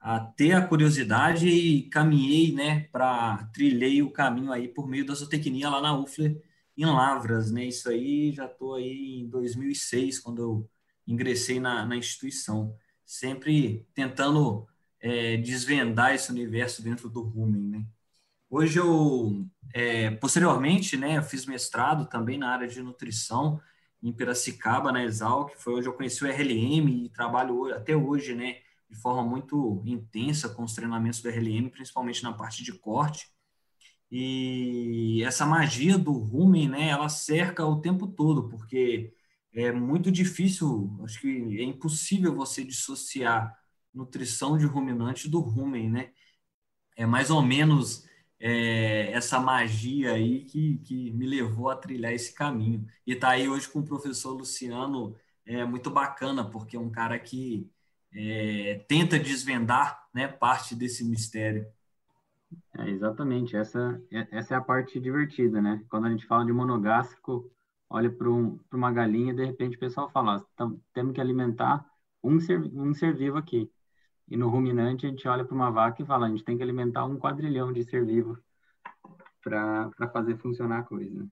a ter a curiosidade e caminhei, né, para trilhei o caminho aí por meio da zootecnia lá na UFLE em Lavras, né? Isso aí já estou aí em 2006 quando eu ingressei na, na instituição, sempre tentando é, desvendar esse universo dentro do rumen, né? Hoje eu, é, posteriormente, né, eu fiz mestrado também na área de nutrição em Piracicaba, na Exal, que foi onde eu conheci o RLM e trabalho até hoje, né, de forma muito intensa com os treinamentos do RLM, principalmente na parte de corte. E essa magia do rumen, né, ela cerca o tempo todo, porque é muito difícil, acho que é impossível você dissociar nutrição de ruminante do rumen, né? É mais ou menos é, essa magia aí que, que me levou a trilhar esse caminho. E tá aí hoje com o professor Luciano, é muito bacana, porque é um cara que é, tenta desvendar né, parte desse mistério. É, exatamente, essa, é, essa é a parte divertida, né? Quando a gente fala de monogástrico, olha para um, uma galinha, de repente o pessoal fala, temos que alimentar um ser, um ser vivo aqui. E no ruminante, a gente olha para uma vaca e fala, a gente tem que alimentar um quadrilhão de ser vivo para fazer funcionar a coisa.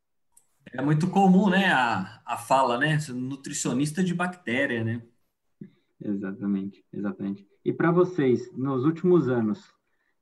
É muito comum, né, a, a fala, né, nutricionista de bactéria, né? Exatamente, exatamente. E para vocês, nos últimos anos,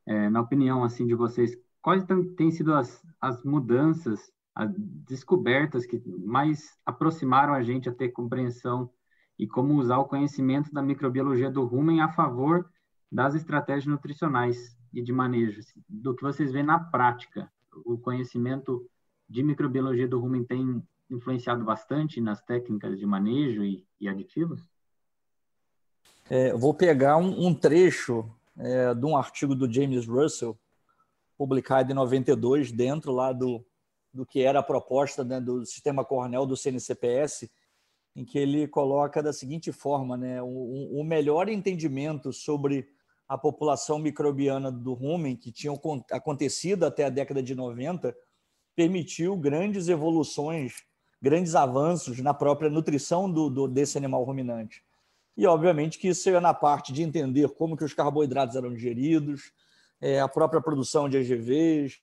é, na opinião assim de vocês, quais têm sido as, as mudanças, as descobertas que mais aproximaram a gente a ter compreensão e como usar o conhecimento da microbiologia do rumen a favor das estratégias nutricionais e de manejo, assim, do que vocês veem na prática. O conhecimento de microbiologia do rumen tem influenciado bastante nas técnicas de manejo e, e aditivos? É, vou pegar um, um trecho é, de um artigo do James Russell, publicado em 92, dentro lá do, do que era a proposta né, do sistema Cornell do CNCPS, em que ele coloca da seguinte forma, né, o, o melhor entendimento sobre a população microbiana do rumen, que tinha acontecido até a década de 90, permitiu grandes evoluções, grandes avanços na própria nutrição do, do, desse animal ruminante. E, obviamente, que isso é na parte de entender como que os carboidratos eram digeridos, é, a própria produção de EGVs,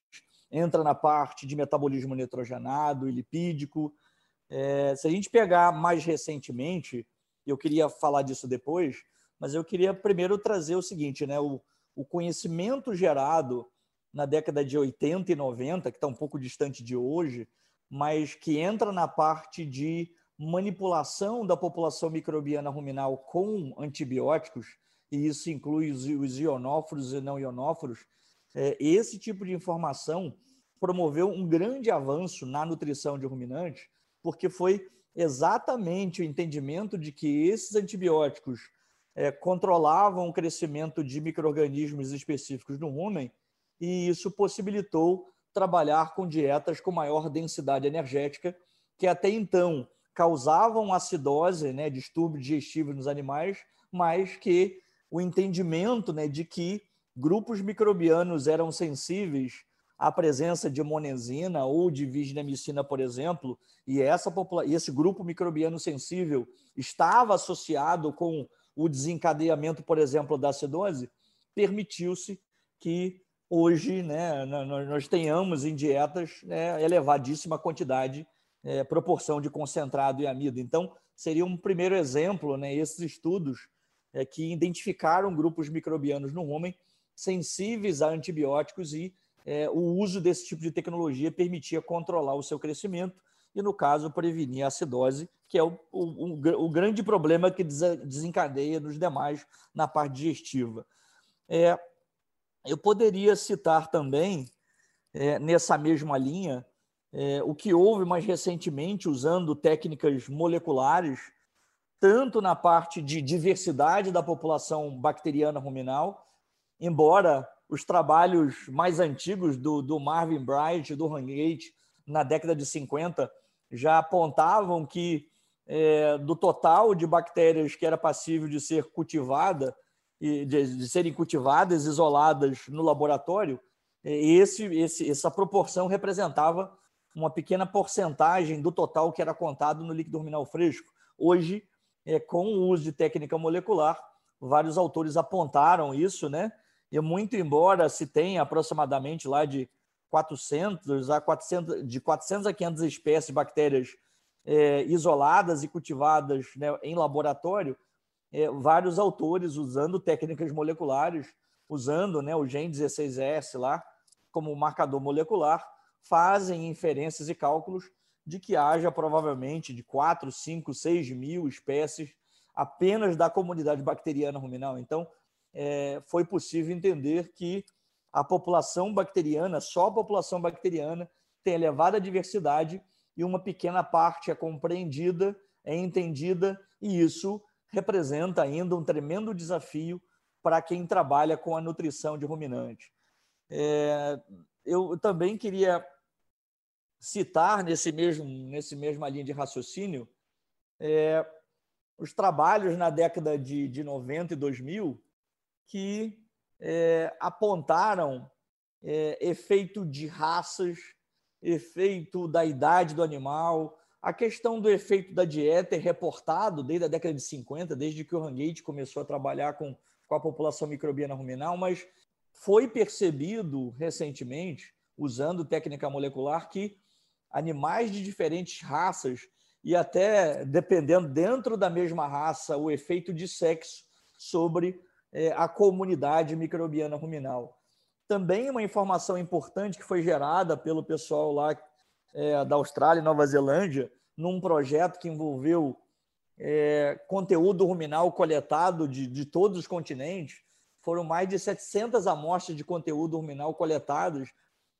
entra na parte de metabolismo nitrogenado e lipídico, é, se a gente pegar mais recentemente, eu queria falar disso depois, mas eu queria primeiro trazer o seguinte, né? O, o conhecimento gerado na década de 80 e 90, que está um pouco distante de hoje, mas que entra na parte de manipulação da população microbiana ruminal com antibióticos, e isso inclui os, os ionóforos e não ionóforos, é, esse tipo de informação promoveu um grande avanço na nutrição de ruminantes, porque foi exatamente o entendimento de que esses antibióticos é, controlavam o crescimento de micro-organismos específicos no rumen, e isso possibilitou trabalhar com dietas com maior densidade energética, que até então causavam acidose, né, distúrbios digestivos nos animais, mas que o entendimento né, de que grupos microbianos eram sensíveis a presença de monenzina ou de viginamicina, por exemplo, e essa e esse grupo microbiano sensível estava associado com o desencadeamento, por exemplo, da acidose, permitiu-se que hoje né, nós tenhamos em dietas né, elevadíssima quantidade, é, proporção de concentrado e amido. Então, seria um primeiro exemplo, né, esses estudos é, que identificaram grupos microbianos no homem sensíveis a antibióticos e é, o uso desse tipo de tecnologia permitia controlar o seu crescimento e, no caso, prevenir a acidose, que é o, o, o grande problema que desencadeia nos demais na parte digestiva. É, eu poderia citar também, é, nessa mesma linha, é, o que houve mais recentemente usando técnicas moleculares tanto na parte de diversidade da população bacteriana ruminal, embora os trabalhos mais antigos do, do Marvin Bright, do Hangate, na década de 50, já apontavam que é, do total de bactérias que era passível de ser cultivada, de, de serem cultivadas, isoladas no laboratório, é, esse, esse, essa proporção representava uma pequena porcentagem do total que era contado no líquido ruminal fresco. Hoje, é, com o uso de técnica molecular, vários autores apontaram isso, né? E muito embora se tenha aproximadamente lá de 400 a 400, de 400 a 500 espécies de bactérias é, isoladas e cultivadas né, em laboratório, é, vários autores usando técnicas moleculares, usando né, o gen 16S lá como marcador molecular, fazem inferências e cálculos de que haja provavelmente de 4, 5, 6 mil espécies apenas da comunidade bacteriana ruminal. Então, é, foi possível entender que a população bacteriana, só a população bacteriana, tem elevada diversidade e uma pequena parte é compreendida, é entendida, e isso representa ainda um tremendo desafio para quem trabalha com a nutrição de ruminante. É, eu também queria citar nesse mesmo nesse mesma linha de raciocínio é, os trabalhos na década de, de 90 e 2000 que é, apontaram é, efeito de raças efeito da idade do animal. A questão do efeito da dieta é reportado desde a década de 50, desde que o Rangate começou a trabalhar com, com a população microbiana ruminal, mas foi percebido recentemente, usando técnica molecular, que animais de diferentes raças e até dependendo dentro da mesma raça o efeito de sexo sobre é, a comunidade microbiana ruminal. Também uma informação importante que foi gerada pelo pessoal lá é, da Austrália e Nova Zelândia, num projeto que envolveu é, conteúdo ruminal coletado de, de todos os continentes. Foram mais de 700 amostras de conteúdo ruminal coletadas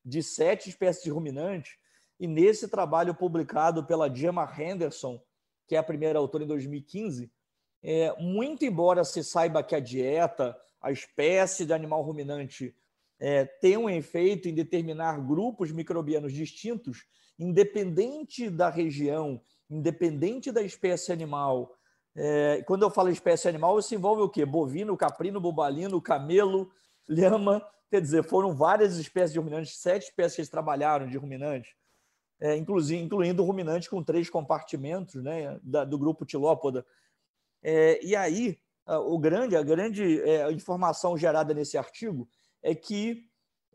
de sete espécies de ruminantes. E nesse trabalho publicado pela Gemma Henderson, que é a primeira autora em 2015, é, muito embora se saiba que a dieta, a espécie de animal ruminante é, tem um efeito em determinar grupos microbianos distintos, independente da região, independente da espécie animal. É, quando eu falo espécie animal, isso envolve o quê? Bovino, caprino, bubalino, camelo, lhama. Quer dizer, foram várias espécies de ruminantes, sete espécies que eles trabalharam de ruminantes, é, incluindo ruminante com três compartimentos né, da, do grupo tilópoda. É, e aí, o grande, a grande é, informação gerada nesse artigo é que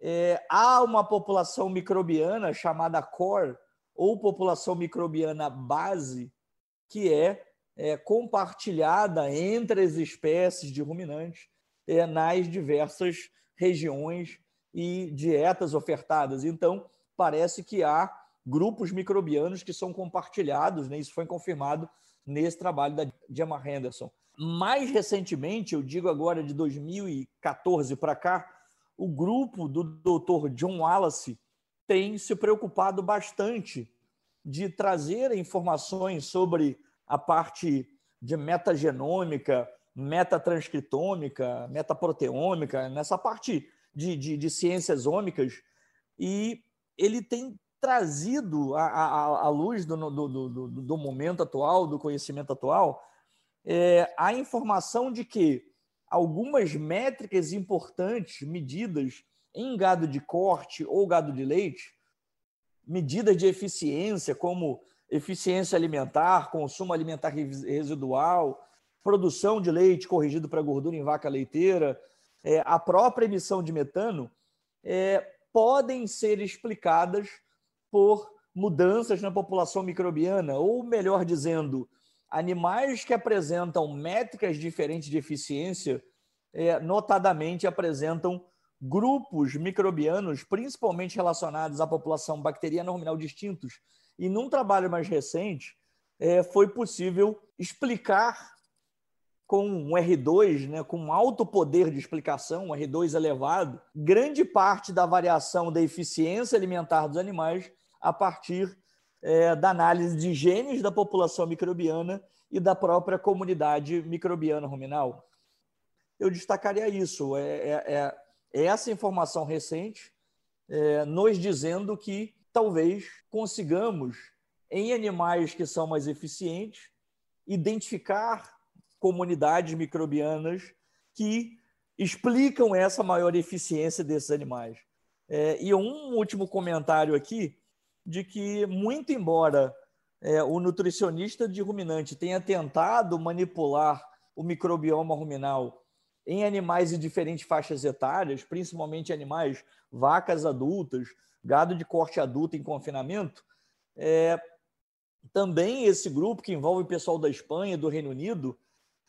é, há uma população microbiana chamada core, ou população microbiana base, que é, é compartilhada entre as espécies de ruminantes é, nas diversas regiões e dietas ofertadas. Então, parece que há grupos microbianos que são compartilhados, né? isso foi confirmado nesse trabalho da Gemma Henderson. Mais recentemente, eu digo agora de 2014 para cá, o grupo do Dr. John Wallace tem se preocupado bastante de trazer informações sobre a parte de metagenômica, metatranscritômica, metaproteômica, nessa parte de, de, de ciências ômicas, e ele tem trazido à luz do, do, do, do, momento atual, do conhecimento atual, é, a informação de que algumas métricas importantes, medidas em gado de corte ou gado de leite, medidas de eficiência, como eficiência alimentar, consumo alimentar residual, produção de leite corrigido para gordura em vaca leiteira, é, a própria emissão de metano, é, podem ser explicadas por mudanças na população microbiana, ou melhor dizendo, Animais que apresentam métricas diferentes de eficiência, é, notadamente apresentam grupos microbianos, principalmente relacionados à população bacteriana ruminal distintos. E num trabalho mais recente, é, foi possível explicar com um R2, né, com um alto poder de explicação, um R2 elevado, grande parte da variação da eficiência alimentar dos animais a partir é, da análise de genes da população microbiana e da própria comunidade microbiana ruminal. Eu destacaria isso, é, é, é, é essa informação recente é, nos dizendo que talvez consigamos, em animais que são mais eficientes, identificar comunidades microbianas que explicam essa maior eficiência desses animais. É, e um último comentário aqui, de que, muito embora é, o nutricionista de ruminante tenha tentado manipular o microbioma ruminal em animais de diferentes faixas etárias, principalmente animais, vacas adultas, gado de corte adulto em confinamento, é, também esse grupo, que envolve o pessoal da Espanha e do Reino Unido,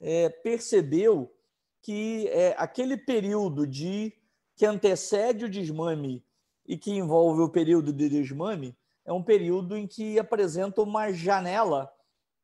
é, percebeu que é, aquele período de que antecede o desmame e que envolve o período de desmame é um período em que apresenta uma janela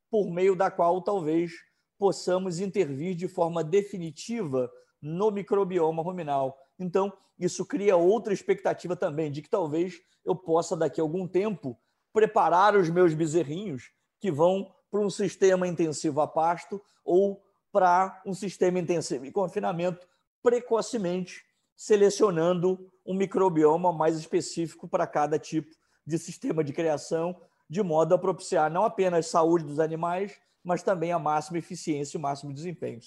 por meio da qual talvez possamos intervir de forma definitiva no microbioma ruminal. Então, isso cria outra expectativa também de que talvez eu possa, daqui a algum tempo, preparar os meus bezerrinhos que vão para um sistema intensivo a pasto ou para um sistema intensivo de confinamento precocemente, selecionando um microbioma mais específico para cada tipo de sistema de criação, de modo a propiciar não apenas saúde dos animais, mas também a máxima eficiência e o máximo desempenho.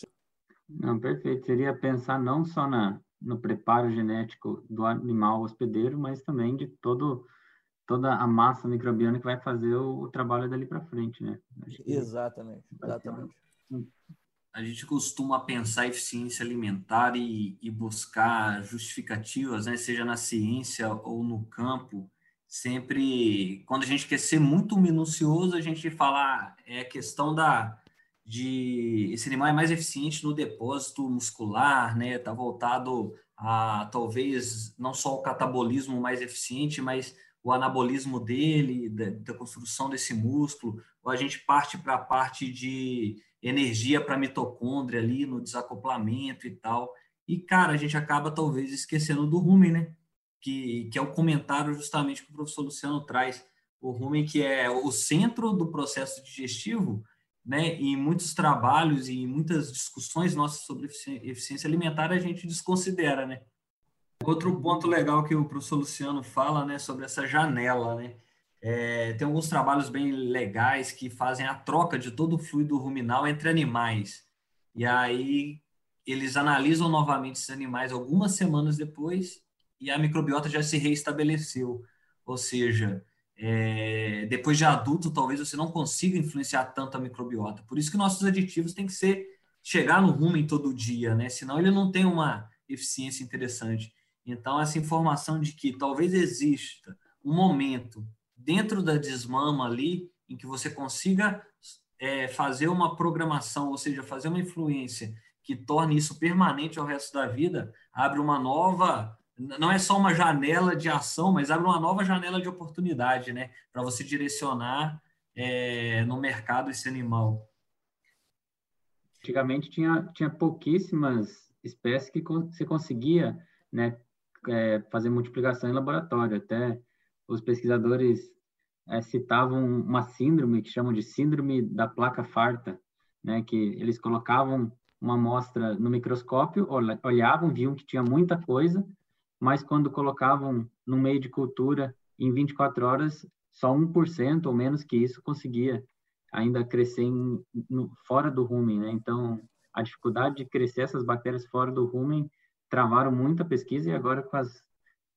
Não, perfeito. Seria pensar não só na, no preparo genético do animal hospedeiro, mas também de todo toda a massa microbiana que vai fazer o, o trabalho dali para frente, né? Exatamente, exatamente a gente costuma pensar eficiência alimentar e, e, buscar justificativas, né, seja na ciência ou no campo, sempre, quando a gente quer ser muito minucioso, a gente fala, ah, é a questão da, de, esse animal é mais eficiente no depósito muscular, né, tá voltado a, talvez, não só o catabolismo mais eficiente, mas o anabolismo dele, da, da construção desse músculo, ou a gente parte para a parte de energia para mitocôndria ali no desacoplamento e tal. E, cara, a gente acaba talvez esquecendo do rumen, né? Que, que é o comentário justamente que o professor Luciano traz. O rumen que é o centro do processo digestivo, né? Em muitos trabalhos e em muitas discussões nossas sobre eficiência alimentar a gente desconsidera, né? Outro ponto legal que o professor Luciano fala, né, sobre essa janela, né? É, tem alguns trabalhos bem legais que fazem a troca de todo o fluido ruminal entre animais. E aí eles analisam novamente esses animais algumas semanas depois e a microbiota já se reestabeleceu. Ou seja, é, depois de adulto, talvez você não consiga influenciar tanto a microbiota. Por isso que nossos aditivos têm que ser chegar no rumen todo dia, né? Senão ele não tem uma eficiência interessante. Então, essa informação de que talvez exista um momento dentro da desmama ali, em que você consiga é, fazer uma programação, ou seja, fazer uma influência que torne isso permanente ao resto da vida, abre uma nova, não é só uma janela de ação, mas abre uma nova janela de oportunidade, né, para você direcionar é, no mercado esse animal. Antigamente tinha, tinha pouquíssimas espécies que você conseguia, né, é, fazer multiplicação em laboratório. Até os pesquisadores é, citavam uma síndrome que chamam de síndrome da placa farta, né, que eles colocavam uma amostra no microscópio, olhavam, viam que tinha muita coisa, mas quando colocavam no meio de cultura, em 24 horas, só 1% ou menos que isso conseguia ainda crescer em, no, fora do rumen, né? Então, a dificuldade de crescer essas bactérias fora do rumen travaram muita pesquisa e agora com as,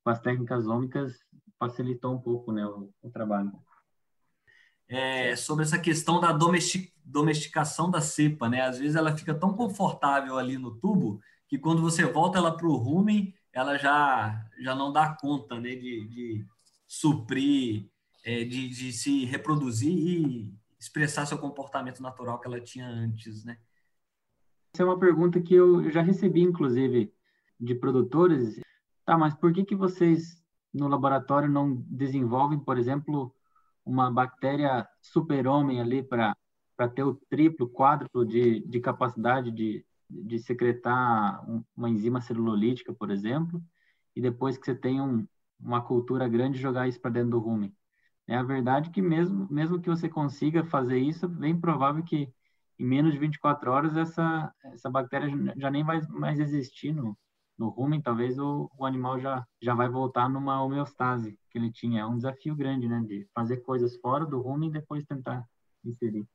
com as técnicas ômicas facilitou um pouco né, o, o trabalho. É, sobre essa questão da domestic, domesticação da cepa, né? Às vezes ela fica tão confortável ali no tubo que quando você volta ela para o rumen, ela já, já não dá conta né, de, de suprir, é, de, de se reproduzir e expressar seu comportamento natural que ela tinha antes, né? Essa é uma pergunta que eu já recebi, inclusive, de produtores. Tá, mas por que, que vocês no laboratório não desenvolvem, por exemplo, uma bactéria super-homem ali para ter o triplo, quádruplo de, de capacidade de, de secretar uma enzima celulolítica, por exemplo, e depois que você tem um, uma cultura grande, jogar isso para dentro do rumen. É a verdade que mesmo, mesmo que você consiga fazer isso, é bem provável que em menos de 24 horas essa, essa bactéria já nem vai mais existir no, no rumen, talvez o, o animal já, já vai voltar numa homeostase que ele tinha. É um desafio grande, né, de fazer coisas fora do rumen e depois tentar inserir.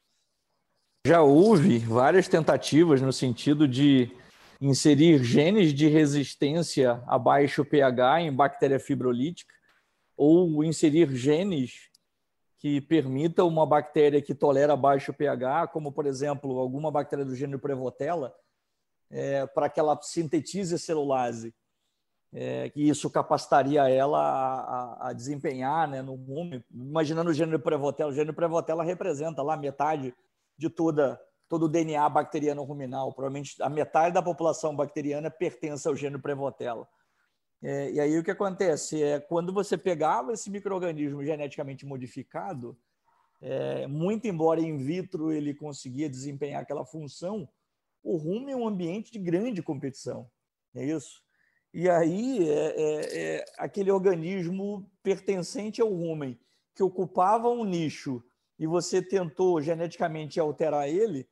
Já houve várias tentativas no sentido de inserir genes de resistência a baixo pH em bactéria fibrolítica ou inserir genes que permitam uma bactéria que tolera baixo pH, como por exemplo alguma bactéria do gênero Prevotella, é, para que ela sintetize celulase, é, que isso capacitaria ela a, a, a desempenhar né, no rumo. Imaginando o gênero Prevotella, o gênero Prevotella representa lá metade de toda todo o DNA bacteriano ruminal. Provavelmente a metade da população bacteriana pertence ao gênero Prevotella. É, e aí o que acontece é quando você pegava esse microorganismo geneticamente modificado, é, muito embora in vitro ele conseguia desempenhar aquela função, o rumo é um ambiente de grande competição, é isso. E aí é, é, é aquele organismo pertencente ao rumen que ocupava um nicho e você tentou geneticamente alterar ele,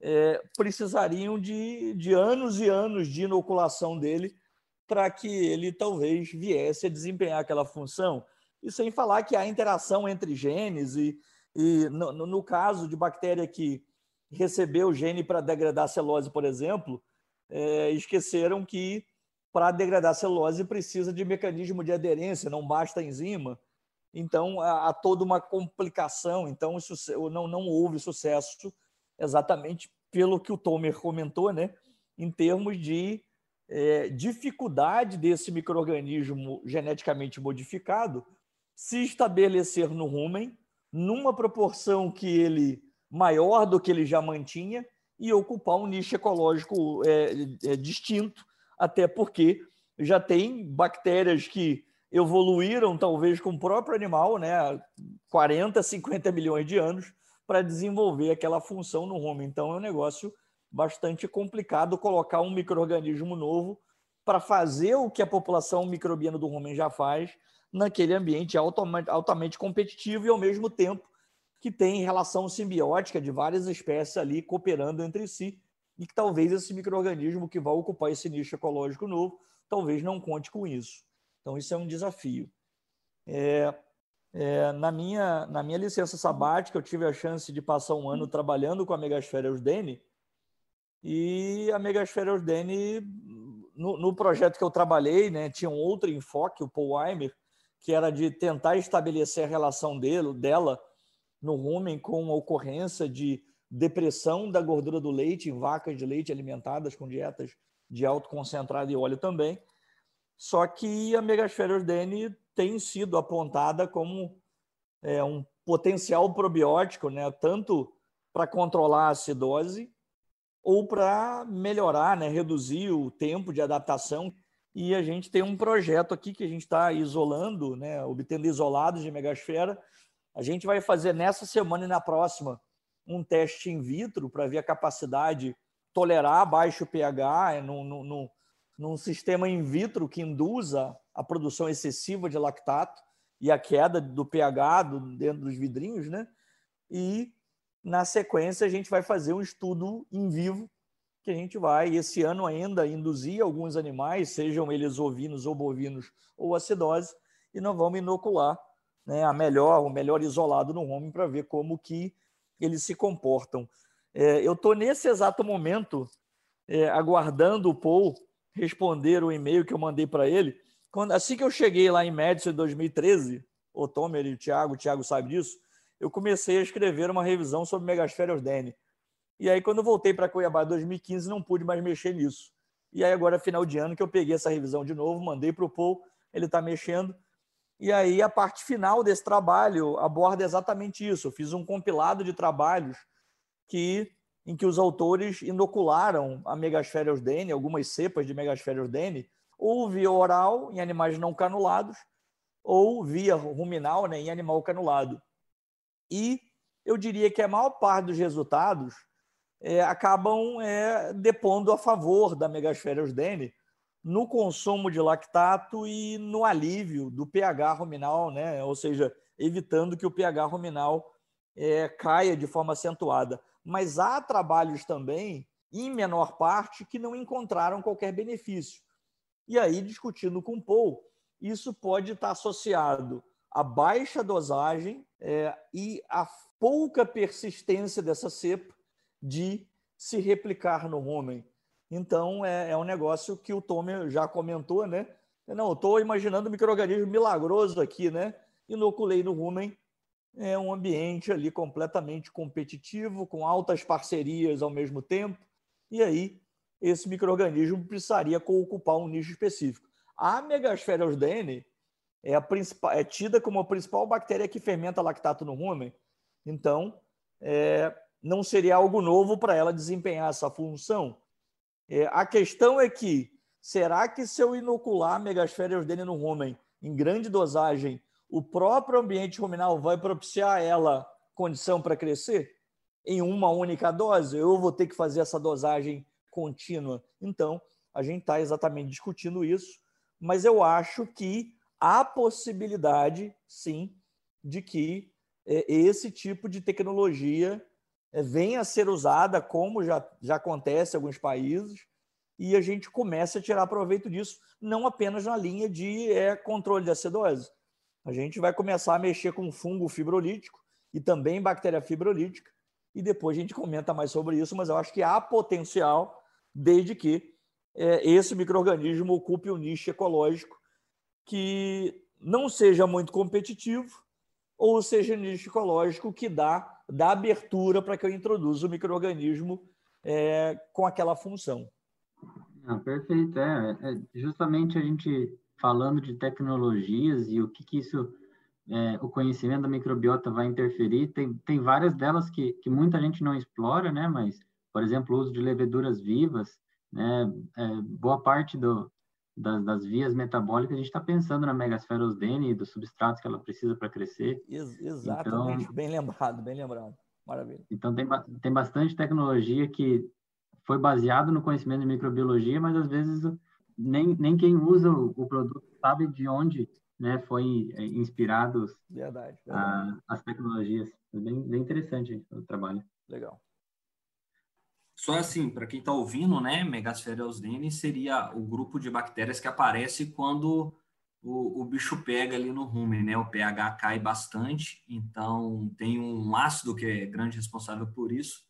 é, precisariam de, de anos e anos de inoculação dele para que ele talvez viesse a desempenhar aquela função. E sem falar que há interação entre genes, e, e no, no caso de bactéria que recebeu o gene para degradar celulose, por exemplo, é, esqueceram que para degradar celulose precisa de mecanismo de aderência, não basta a enzima. Então, há, toda uma complicação. Então, não, não houve sucesso exatamente pelo que o Tomer comentou, né? em termos de é, dificuldade desse microorganismo geneticamente modificado se estabelecer no rumen numa proporção que ele maior do que ele já mantinha e ocupar um nicho ecológico é, é, distinto, até porque já tem bactérias que evoluíram talvez com o próprio animal, né, 40, 50 milhões de anos, para desenvolver aquela função no rumen. Então é um negócio bastante complicado colocar um microorganismo novo para fazer o que a população microbiana do rumen já faz naquele ambiente altamente competitivo e ao mesmo tempo que tem relação simbiótica de várias espécies ali cooperando entre si e que talvez esse microorganismo que vai ocupar esse nicho ecológico novo talvez não conte com isso. Então isso é um desafio. É, é, na, minha, na minha licença sabática, eu tive a chance de passar um ano trabalhando com a Megasfera Eusdene, e a Megasfera Ordene, no, no, projeto que eu trabalhei, né, tinha um outro enfoque, o Paul Weimer, que era de tentar estabelecer a relação dele, dela no rumen com a ocorrência de depressão da gordura do leite em vacas de leite alimentadas com dietas de alto concentrado e óleo também. Só que a Megasfera Ordene tem sido apontada como é, um potencial probiótico, né, tanto para controlar a acidose ou para melhorar, né, reduzir o tempo de adaptação. E a gente tem um projeto aqui que a gente está isolando, né, obtendo isolados de megasfera. A gente vai fazer nessa semana e na próxima um teste in vitro para ver a capacidade de tolerar baixo pH num, num, num sistema in vitro que induza a produção excessiva de lactato e a queda do pH do, dentro dos vidrinhos, né? E na sequência, a gente vai fazer um estudo em vivo, que a gente vai, esse ano ainda, induzir alguns animais, sejam eles ovinos ou bovinos ou acidose, e nós vamos inocular né, a melhor, o melhor isolado no homem para ver como que eles se comportam. É, eu estou nesse exato momento é, aguardando o Paul responder o e-mail que eu mandei para ele. Quando, assim que eu cheguei lá em Madison em 2013, o Tomer e o Thiago, o Thiago sabe disso, eu comecei a escrever uma revisão sobre Megasfera Ordene. E aí, quando eu voltei para Cuiabá em 2015, não pude mais mexer nisso. E aí, agora, final de ano, que eu peguei essa revisão de novo, mandei para o Paul, ele está mexendo. E aí, a parte final desse trabalho aborda exatamente isso. Eu fiz um compilado de trabalhos que, em que os autores inocularam a Megasfera Ordene, algumas cepas de Megasfera Ordene, ou via oral, em animais não canulados, ou via ruminal, né, em animal canulado. E eu diria que a maior parte dos resultados é, acabam é, depondo a favor da megasfera eusdene no consumo de lactato e no alívio do pH ruminal, né? ou seja, evitando que o pH ruminal é, caia de forma acentuada. Mas há trabalhos também, em menor parte, que não encontraram qualquer benefício. E aí, discutindo com o Paul, isso pode estar associado à baixa dosagem é, e à pouca persistência dessa cepa de se replicar no rumen. Então, é, é um negócio que o Tommy já comentou, né? Não, estou imaginando um microorganismo milagroso aqui, né? Inoculei no rumen, é um ambiente ali completamente competitivo, com altas parcerias ao mesmo tempo, e aí esse microorganismo precisaria ocupar um nicho específico. A Megaspherios dn é, é tida como a principal bactéria que fermenta lactato no rumen, então é, não seria algo novo para ela desempenhar essa função. É, a questão é que, será que se eu inocular Megaspherios dele no rumen em grande dosagem, o próprio ambiente ruminal vai propiciar a ela condição para crescer? Em uma única dose? Eu vou ter que fazer essa dosagem contínua? Então, a gente está exatamente discutindo isso, mas eu acho que há possibilidade, sim, de que é, esse tipo de tecnologia é, venha a ser usada, como já, já acontece em alguns países, e a gente começa a tirar proveito disso, não apenas na linha de é, controle de acidose. A gente vai começar a mexer com fungo fibrolítico e também bactéria fibrolítica, e depois a gente comenta mais sobre isso, mas eu acho que há potencial, desde que é, esse microorganismo ocupe um nicho ecológico que não seja muito competitivo, ou seja, um nicho ecológico que dá da abertura para que eu introduza o microorganismo é, com aquela função. Ah, perfeito. É, é, justamente a gente falando de tecnologias e o que, que isso, é, o conhecimento da microbiota vai interferir, tem, tem várias delas que, que muita gente não explora, né? Mas, por exemplo, o uso de leveduras vivas, né? É, boa parte do, das, das, vias metabólicas, a gente está pensando na megasferosdene e dos substratos que ela precisa para crescer. Ex exatamente, então, bem lembrado, bem lembrado. Maravilha. Então, tem, tem bastante tecnologia que foi baseado no conhecimento de microbiologia, mas às vezes nem, nem quem usa o, o produto sabe de onde né, foi é, inspirados verdade, verdade. A, as tecnologias. É bem, bem interessante o trabalho. Legal. Só assim, para quem está ouvindo, né, Megaspheriosdene seria o grupo de bactérias que aparece quando o, o, bicho pega ali no rumen, né? O pH cai bastante, então tem um ácido que é grande responsável por isso.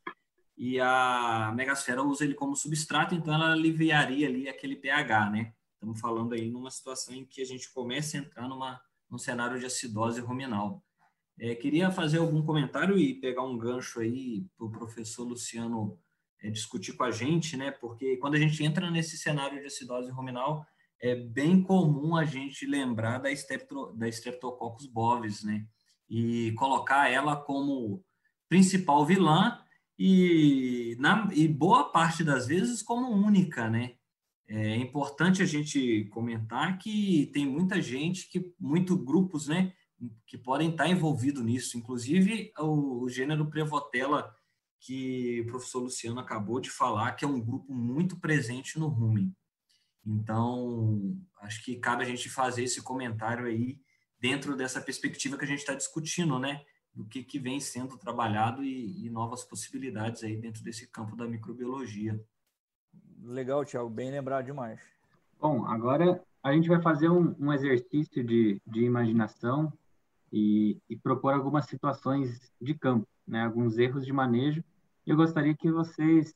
E a megasfera usa ele como substrato, então ela aliviaria ali aquele pH, né? Estamos falando aí numa situação em que a gente começa a entrar numa, num cenário de acidose ruminal. É, queria fazer algum comentário e pegar um gancho aí para o professor Luciano é, discutir com a gente, né? Porque quando a gente entra nesse cenário de acidose ruminal, é bem comum a gente lembrar da, strepto, da Streptococcus bovis, né? E colocar ela como principal vilã e, na, e boa parte das vezes como única, né? É importante a gente comentar que tem muita gente, que muito grupos, né, que podem estar envolvidos nisso. Inclusive o, o gênero Prevotella que o professor Luciano acabou de falar, que é um grupo muito presente no Rumen. Então, acho que cabe a gente fazer esse comentário aí dentro dessa perspectiva que a gente está discutindo, né? Do que, que vem sendo trabalhado e, e novas possibilidades aí dentro desse campo da microbiologia. Legal, Tiago, bem lembrado demais. Bom, agora a gente vai fazer um, um exercício de, de imaginação e, e propor algumas situações de campo né, alguns erros de manejo. Eu gostaria que vocês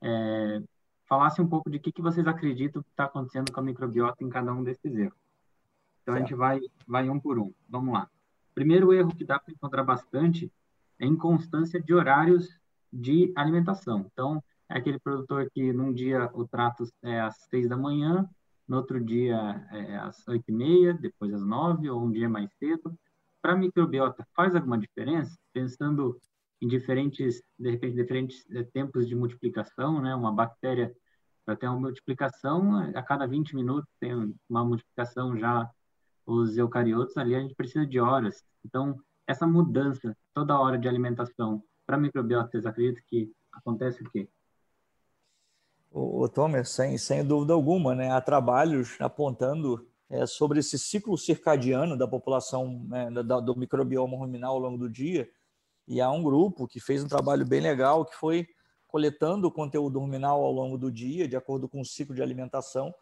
é, falassem um pouco de que, que vocês acreditam que está acontecendo com a microbiota em cada um desses erros. Então, certo. a gente vai, vai um por um. Vamos lá. Primeiro erro que dá para encontrar bastante é inconstância de horários de alimentação. Então, é aquele produtor que num dia o trato é às seis da manhã, no outro dia é às oito e meia, depois às nove, ou um dia mais cedo para a microbiota faz alguma diferença? Pensando em diferentes, de repente, diferentes eh, tempos de multiplicação, né? Uma bactéria, para ter uma multiplicação, a cada 20 minutos tem uma multiplicação já, os eucariotos ali, a gente precisa de horas. Então, essa mudança toda hora de alimentação para a microbiota, vocês acreditam que acontece o quê? O, Tomer, sem, sem dúvida alguma, né? Há trabalhos apontando é, sobre esse ciclo circadiano da população, né, da, do microbioma ruminal ao longo do dia, E há um grupo que fez um trabalho bem legal, que foi coletando o conteúdo ruminal ao longo do dia, de acordo com o ciclo de alimentação,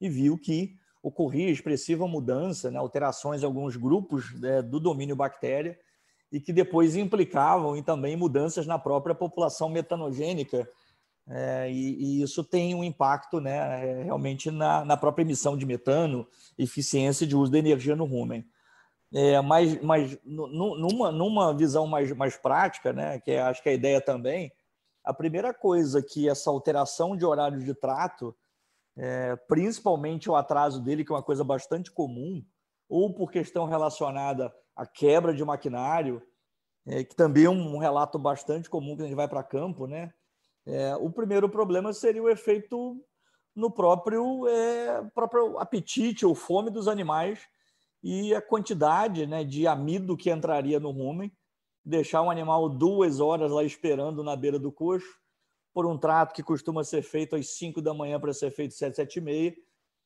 e viu que ocorria expressiva mudança, né, alterações em alguns grupos né, do domínio bactéria, e que depois implicavam em também mudanças na própria população metanogênica, é, e, e, isso tem um impacto né, realmente na, na, própria emissão de metano, eficiência de uso da energia no rumen. É, mas mas numa, numa visão mais, mais prática, né, que é, acho que é a ideia também, a primeira coisa que essa alteração de horário de trato, é, principalmente o atraso dele, que é uma coisa bastante comum, ou por questão relacionada à quebra de maquinário, é, que também é um relato bastante comum que a gente vai para campo, né? É, o primeiro problema seria o efeito no próprio, é, próprio apetite ou fome dos animais e a quantidade né, de amido que entraria no rumen, deixar um animal duas horas lá esperando na beira do coxo, por um trato que costuma ser feito às 5 da manhã para ser feito às 7, 7 e meia.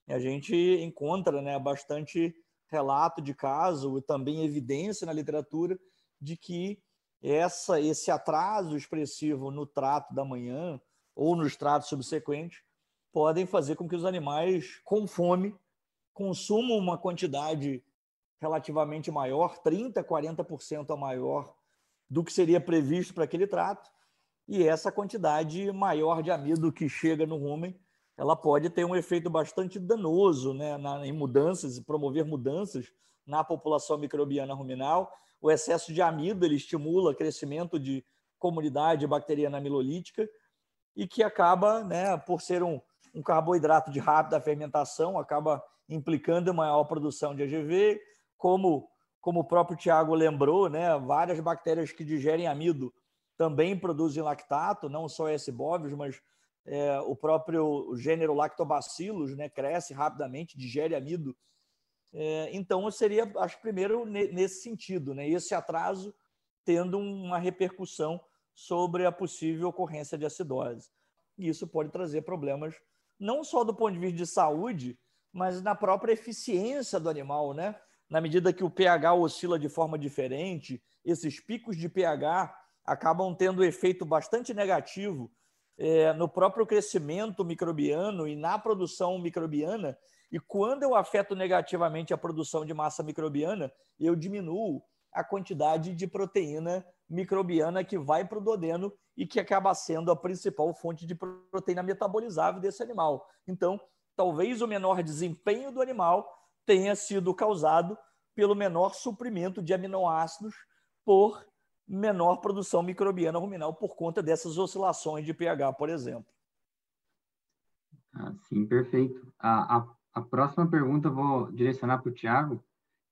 A gente encontra né, bastante relato de caso e também evidência na literatura de que essa, esse atraso expressivo no trato da manhã ou nos tratos subsequentes podem fazer com que os animais com fome consumam uma quantidade relativamente maior, 30%, 40% a maior do que seria previsto para aquele trato, e essa quantidade maior de amido que chega no rumen, ela pode ter um efeito bastante danoso né, na, em mudanças, promover mudanças na população microbiana ruminal. O excesso de amido ele estimula o crescimento de comunidade bacteriana amilolítica e que acaba, né, por ser um, um carboidrato de rápida fermentação, acaba implicando em maior produção de AGV, como, como o próprio Tiago lembrou, né, várias bactérias que digerem amido também produzem lactato, não só S. bovis, mas é, o próprio gênero Lactobacillus né, cresce rapidamente, digere amido. É, então, seria, acho, primeiro nesse sentido, né, esse atraso tendo uma repercussão sobre a possível ocorrência de acidose. E isso pode trazer problemas não só do ponto de vista de saúde, mas na própria eficiência do animal, né? Na medida que o pH oscila de forma diferente, esses picos de pH acabam tendo efeito bastante negativo é, no próprio crescimento microbiano e na produção microbiana. E quando eu afeto negativamente a produção de massa microbiana, eu diminuo a quantidade de proteína microbiana que vai para o duodeno e que acaba sendo a principal fonte de proteína metabolizável desse animal. Então, talvez o menor desempenho do animal tenha sido causado pelo menor suprimento de aminoácidos por menor produção microbiana ruminal por conta dessas oscilações de pH, por exemplo. Ah, sim, perfeito. A, a, a próxima pergunta eu vou direcionar para o Tiago,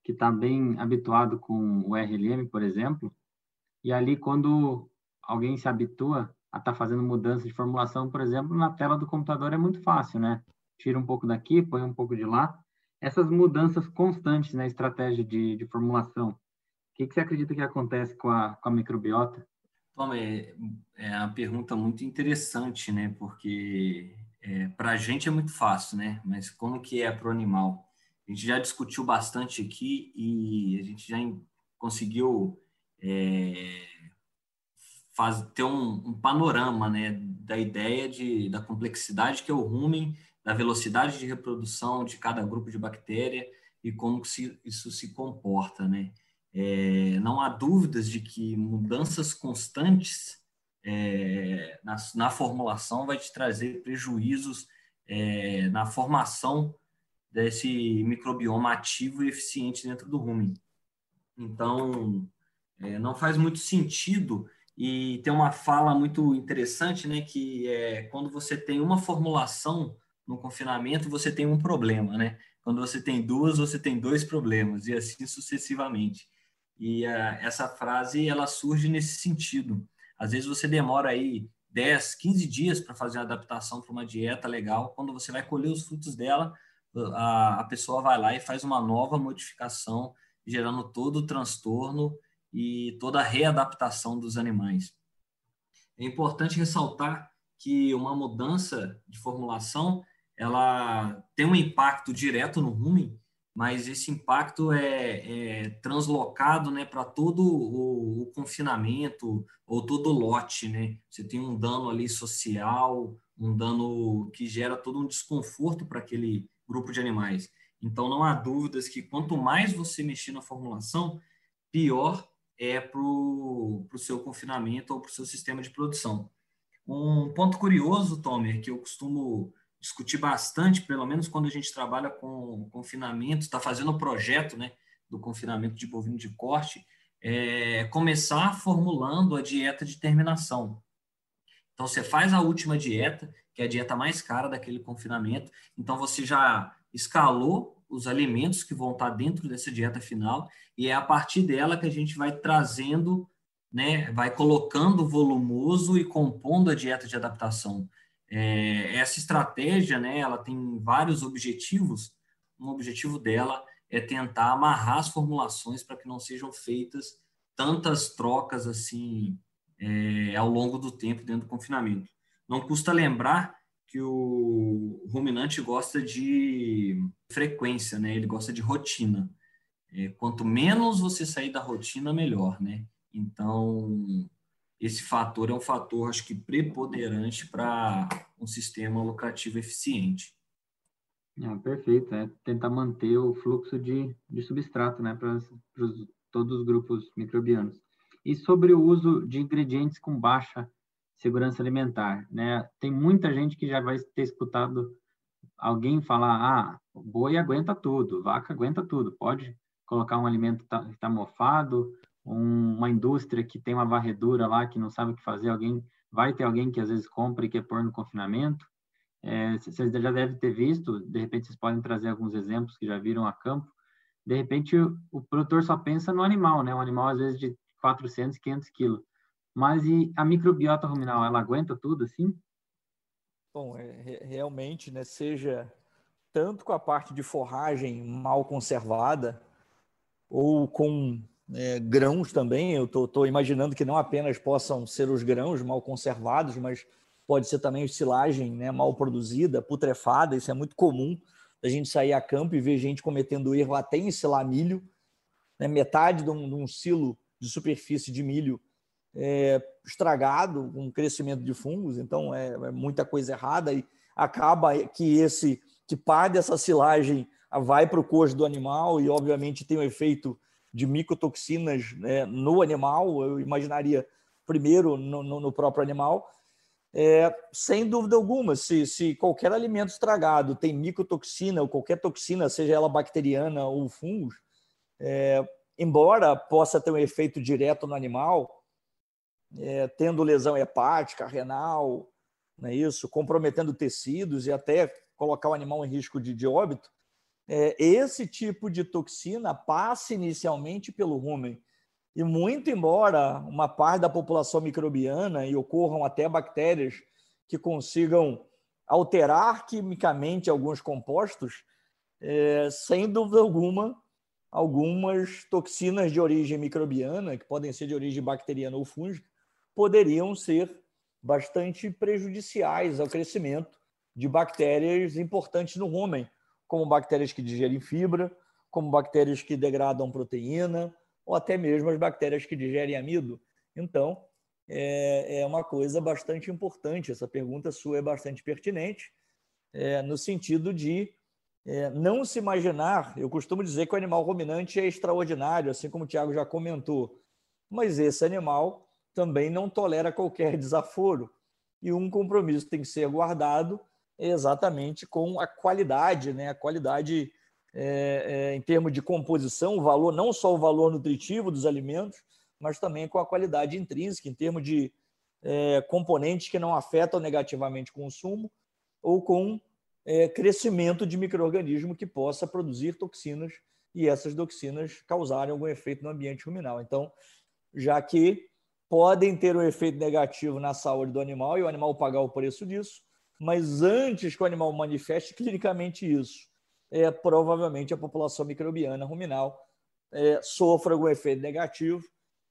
que está bem habituado com o RLM, por exemplo, e ali quando alguém se habitua a estar tá fazendo mudança de formulação, por exemplo, na tela do computador é muito fácil, né? Tira um pouco daqui, põe um pouco de lá. Essas mudanças constantes na estratégia de, de formulação, que, que você acredita que acontece com a, com a microbiota? Tom, é, é uma pergunta muito interessante, né? Porque é, para a gente é muito fácil, né? Mas como que é para o animal? A gente já discutiu bastante aqui e a gente já conseguiu é, faz, ter um, um, panorama, né? Da ideia de, da complexidade que é o rumen, da velocidade de reprodução de cada grupo de bactéria e como se, isso se comporta, né? É, não há dúvidas de que mudanças constantes é, na, na, formulação vai te trazer prejuízos é, na formação desse microbioma ativo e eficiente dentro do rumen. Então, é, não faz muito sentido e tem uma fala muito interessante, né, que é quando você tem uma formulação no confinamento, você tem um problema, né? Quando você tem duas, você tem dois problemas e assim sucessivamente. E uh, essa frase ela surge nesse sentido. Às vezes você demora aí 10, 15 dias para fazer a adaptação para uma dieta legal. Quando você vai colher os frutos dela, a, a pessoa vai lá e faz uma nova modificação, gerando todo o transtorno e toda a readaptação dos animais. É importante ressaltar que uma mudança de formulação ela tem um impacto direto no rumen mas esse impacto é, é translocado né, para todo o, o, confinamento ou todo o lote. Né? Você tem um dano ali social, um dano que gera todo um desconforto para aquele grupo de animais. Então, não há dúvidas que quanto mais você mexer na formulação, pior é para o seu confinamento ou para o seu sistema de produção. Um ponto curioso, Tomer, que eu costumo discutir bastante, pelo menos quando a gente trabalha com confinamento, está fazendo o projeto né, do confinamento de bovino de corte, é começar formulando a dieta de terminação. Então, você faz a última dieta, que é a dieta mais cara daquele confinamento, então você já escalou os alimentos que vão estar dentro dessa dieta final, e é a partir dela que a gente vai trazendo, né, vai colocando volumoso e compondo a dieta de adaptação. É, essa estratégia, né, ela tem vários objetivos. Um objetivo dela é tentar amarrar as formulações para que não sejam feitas tantas trocas assim é, ao longo do tempo dentro do confinamento. Não custa lembrar que o ruminante gosta de frequência, né? Ele gosta de rotina. É, quanto menos você sair da rotina, melhor, né? Então, esse fator é um fator, acho que, preponderante para um sistema lucrativo eficiente. Ah, perfeito, é tentar manter o fluxo de, de substrato né, para todos os grupos microbianos. E sobre o uso de ingredientes com baixa segurança alimentar, né? Tem muita gente que já vai ter escutado alguém falar, ah, boi aguenta tudo, vaca aguenta tudo, pode colocar um alimento que está tá mofado, uma indústria que tem uma varredura lá que não sabe o que fazer, alguém vai ter alguém que às vezes compra e quer pôr no confinamento. É, vocês já devem ter visto, de repente vocês podem trazer alguns exemplos que já viram a campo. De repente o, o produtor só pensa no animal, né? Um animal às vezes de 400, 500 quilos. Mas e a microbiota ruminal, ela aguenta tudo assim? Bom, é, realmente, né, seja tanto com a parte de forragem mal conservada ou com é, grãos também. Eu estou imaginando que não apenas possam ser os grãos mal conservados, mas pode ser também silagem né, mal produzida, putrefada. Isso é muito comum a gente sair a campo e ver gente cometendo erro até em selar milho. Né, metade de um, de um, silo de superfície de milho é, estragado, com crescimento de fungos. Então é, é muita coisa errada e acaba que esse que parte dessa silagem vai para o coxo do animal e obviamente tem um efeito de micotoxinas né, no animal, eu imaginaria primeiro no, no, no próprio animal. É, sem dúvida alguma, se, se qualquer alimento estragado tem micotoxina ou qualquer toxina, seja ela bacteriana ou fungos, é, embora possa ter um efeito direto no animal, é, tendo lesão hepática, renal, não é isso, comprometendo tecidos e até colocar o animal em risco de, de óbito, esse tipo de toxina passa inicialmente pelo rumen. E muito embora uma parte da população microbiana e ocorram até bactérias que consigam alterar quimicamente alguns compostos, é, sem dúvida alguma, algumas toxinas de origem microbiana, que podem ser de origem bacteriana ou fúngica, poderiam ser bastante prejudiciais ao crescimento de bactérias importantes no rumen, como bactérias que digerem fibra, como bactérias que degradam proteína, ou até mesmo as bactérias que digerem amido. Então, é, é uma coisa bastante importante. Essa pergunta sua é bastante pertinente, é, no sentido de é, não se imaginar. Eu costumo dizer que o animal ruminante é extraordinário, assim como o Tiago já comentou, mas esse animal também não tolera qualquer desaforo. E um compromisso tem que ser guardado exatamente com a qualidade, né? a qualidade é, é, em termos de composição, o valor, não só o valor nutritivo dos alimentos, mas também com a qualidade intrínseca, em termos de é, componentes que não afetam negativamente o consumo ou com é, crescimento de microorganismo que possa produzir toxinas e essas toxinas causarem algum efeito no ambiente ruminal. Então, já que podem ter um efeito negativo na saúde do animal e o animal pagar o preço disso, mas antes que o animal manifeste clinicamente isso, é, provavelmente a população microbiana ruminal é, sofra algum efeito negativo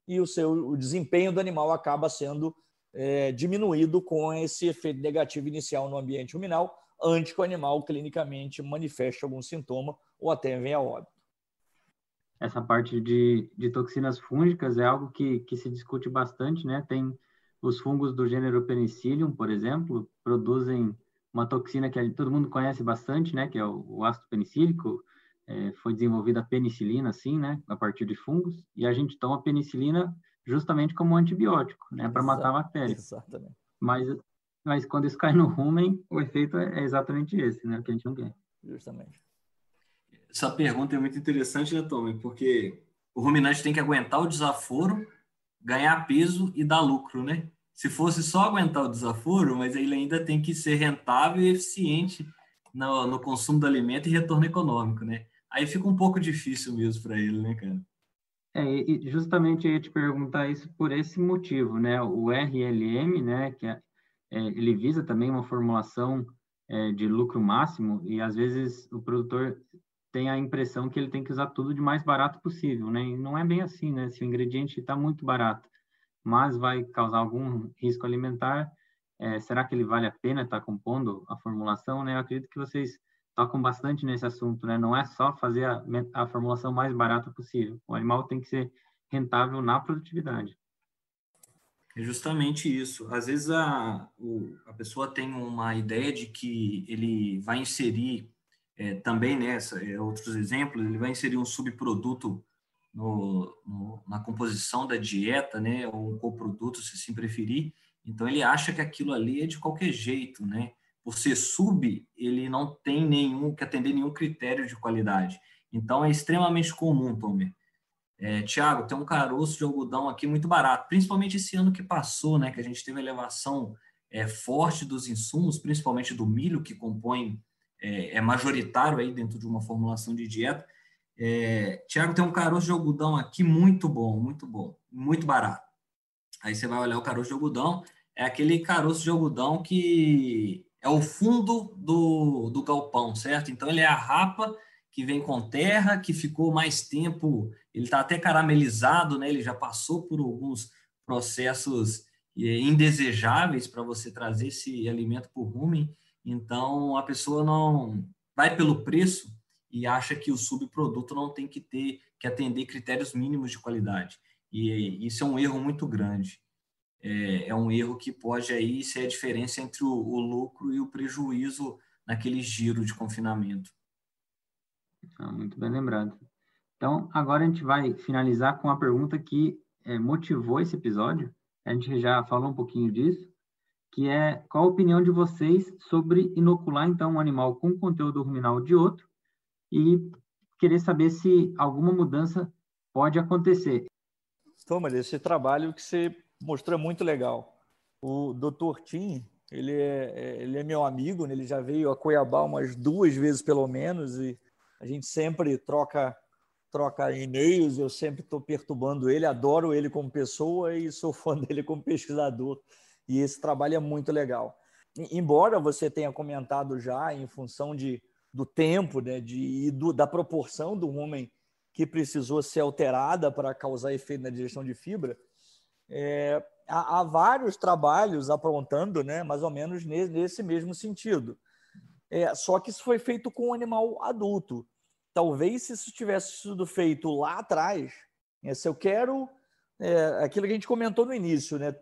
e o seu o desempenho do animal acaba sendo é, diminuído com esse efeito negativo inicial no ambiente ruminal, antes que o animal clinicamente manifeste algum sintoma ou até vem a óbito. Essa parte de, de toxinas fúngicas é algo que, que se discute bastante, né? Tem os fungos do gênero Penicillium, por exemplo, produzem uma toxina que todo mundo conhece bastante, né? Que é o, o ácido penicílico. É, foi desenvolvida a penicilina, assim, né? A partir de fungos. E a gente toma penicilina justamente como antibiótico, né? Para matar a bactéria. Exatamente. Mas mas quando isso cai no rumen, o efeito é exatamente esse, né? Que a gente não quer. Justamente. Essa pergunta é muito interessante, né, Tommy? Porque o ruminante tem que aguentar o desaforo, ganhar peso e dar lucro, né? Se fosse só aguentar o desaforo, mas ele ainda tem que ser rentável e eficiente no, no consumo do alimento e retorno econômico, né? Aí fica um pouco difícil mesmo para ele, né, cara? É, e justamente eu ia te perguntar isso por esse motivo, né? O RLM, né, que é é, ele visa também uma formulação é, de lucro máximo e às vezes o produtor tem a impressão que ele tem que usar tudo de mais barato possível, né? E não é bem assim, né? Se o ingrediente está muito barato, mas vai causar algum risco alimentar, é, será que ele vale a pena estar tá compondo a formulação, né? Eu acredito que vocês tocam bastante nesse assunto, né? Não é só fazer a, a formulação mais barata possível. O animal tem que ser rentável na produtividade. É justamente isso. Às vezes a, o, a pessoa tem uma ideia de que ele vai inserir é, também nessa, né, é, outros exemplos, ele vai inserir um subproduto no, no, na composição da dieta, né, ou um coproduto, se assim preferir. Então ele acha que aquilo ali é de qualquer jeito, né? Por ser sub, ele não tem nenhum que atender nenhum critério de qualidade. Então é extremamente comum, Tomer, é, Tiago, tem um caroço de algodão aqui muito barato, principalmente esse ano que passou, né, que a gente teve elevação é, forte dos insumos, principalmente do milho, que compõe, é, é majoritário aí dentro de uma formulação de dieta. É, Tiago, tem um caroço de algodão aqui muito bom, muito bom, muito barato. Aí você vai olhar o caroço de algodão, é aquele caroço de algodão que é o fundo do, do galpão, certo? Então ele é a rapa que vem com terra, que ficou mais tempo, ele está até caramelizado, né? ele já passou por alguns processos é, indesejáveis para você trazer esse alimento para o rumen, então a pessoa não vai pelo preço e acha que o subproduto não tem que ter que atender critérios mínimos de qualidade. E isso é um erro muito grande. É, é um erro que pode aí ser a diferença entre o, o lucro e o prejuízo naquele giro de confinamento. Ah, muito bem lembrado. Então, agora a gente vai finalizar com a pergunta que é, motivou esse episódio. A gente já falou um pouquinho disso, que é qual a opinião de vocês sobre inocular então um animal com conteúdo ruminal de outro e querer saber se alguma mudança pode acontecer. Toma, esse trabalho que você mostrou é muito legal. O Dr. Tim, ele é, é, ele é meu amigo, né? ele já veio a Cuiabá umas duas vezes pelo menos e a gente sempre troca troca e-mails, eu sempre estou perturbando ele, adoro ele como pessoa e sou fã dele como pesquisador. E esse trabalho é muito legal. Embora você tenha comentado já em função de, do tempo né, de, e do, da proporção do homem que precisou ser alterada para causar efeito na digestão de fibra, é, há, há, vários trabalhos aprontando né, mais ou menos nesse, nesse mesmo sentido. É, só que isso foi feito com um animal adulto. Talvez se isso tivesse sido feito lá atrás, né, se eu quero é, aquilo que a gente comentou no início, né?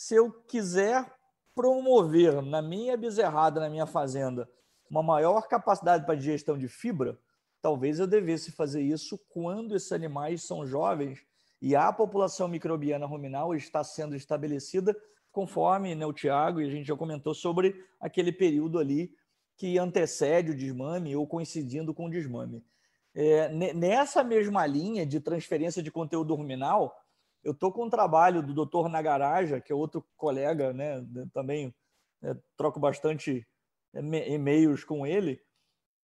Se eu quiser promover na minha bezerrada, na minha fazenda, uma maior capacidade para digestão de fibra, talvez eu devesse fazer isso quando esses animais são jovens e a população microbiana ruminal está sendo estabelecida conforme né, o Tiago e a gente já comentou sobre aquele período ali que antecede o desmame ou coincidindo com o desmame. É, nessa mesma linha de transferência de conteúdo ruminal, eu estou com um trabalho do Dr. Nagaraja, que é outro colega, né, também é, troco bastante é, e-mails com ele,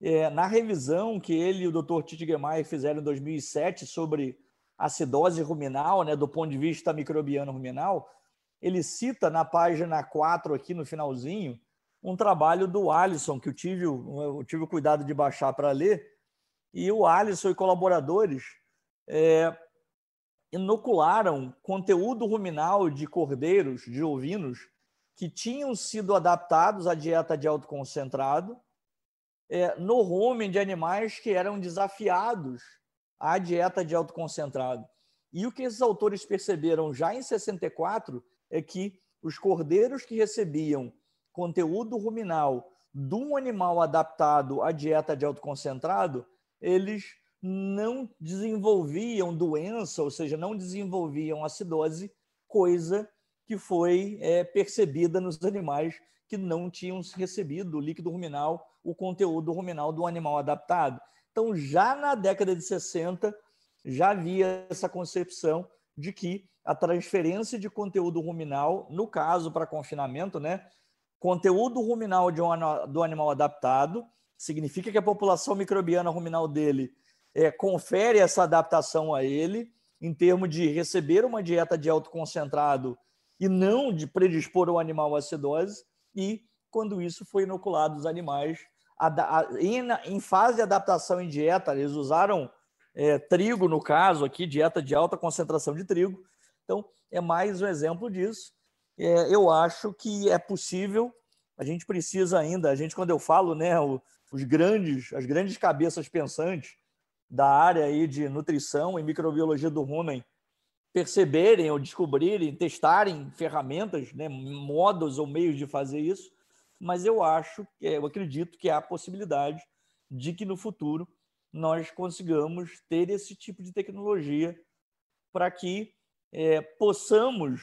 é, na revisão que ele e o Dr. Tite Gemay fizeram em 2007 sobre acidose ruminal, né, do ponto de vista microbiano ruminal, ele cita na página 4 aqui no finalzinho, um trabalho do Alisson, que eu tive, eu tive o cuidado de baixar para ler, e o Alisson e colaboradores é, inocularam conteúdo ruminal de cordeiros, de ovinos, que tinham sido adaptados à dieta de alto concentrado é, no rumen de animais que eram desafiados à dieta de alto concentrado. E o que esses autores perceberam já em 64 é que os cordeiros que recebiam conteúdo ruminal de um animal adaptado à dieta de alto concentrado, eles não desenvolviam doença, ou seja, não desenvolviam acidose, coisa que foi é, percebida nos animais que não tinham recebido o líquido ruminal, o conteúdo ruminal do animal adaptado. Então, já na década de 60, já havia essa concepção de que a transferência de conteúdo ruminal, no caso para confinamento, né, conteúdo ruminal de um, do animal adaptado, significa que a população microbiana ruminal dele é, confere essa adaptação a ele, em termos de receber uma dieta de alto concentrado e não de predispor o animal à acidose, e quando isso foi inoculado os animais em fase de adaptação em dieta, eles usaram é, trigo, no caso aqui, dieta de alta concentração de trigo. Então, é mais um exemplo disso. É, eu acho que é possível, a gente precisa ainda, a gente, quando eu falo, né, os grandes, as grandes cabeças pensantes da área aí de nutrição e microbiologia do rumen perceberem ou descobrirem, testarem ferramentas, né, modos ou meios de fazer isso, mas eu acho, eu acredito que há a possibilidade de que no futuro nós consigamos ter esse tipo de tecnologia para que é, possamos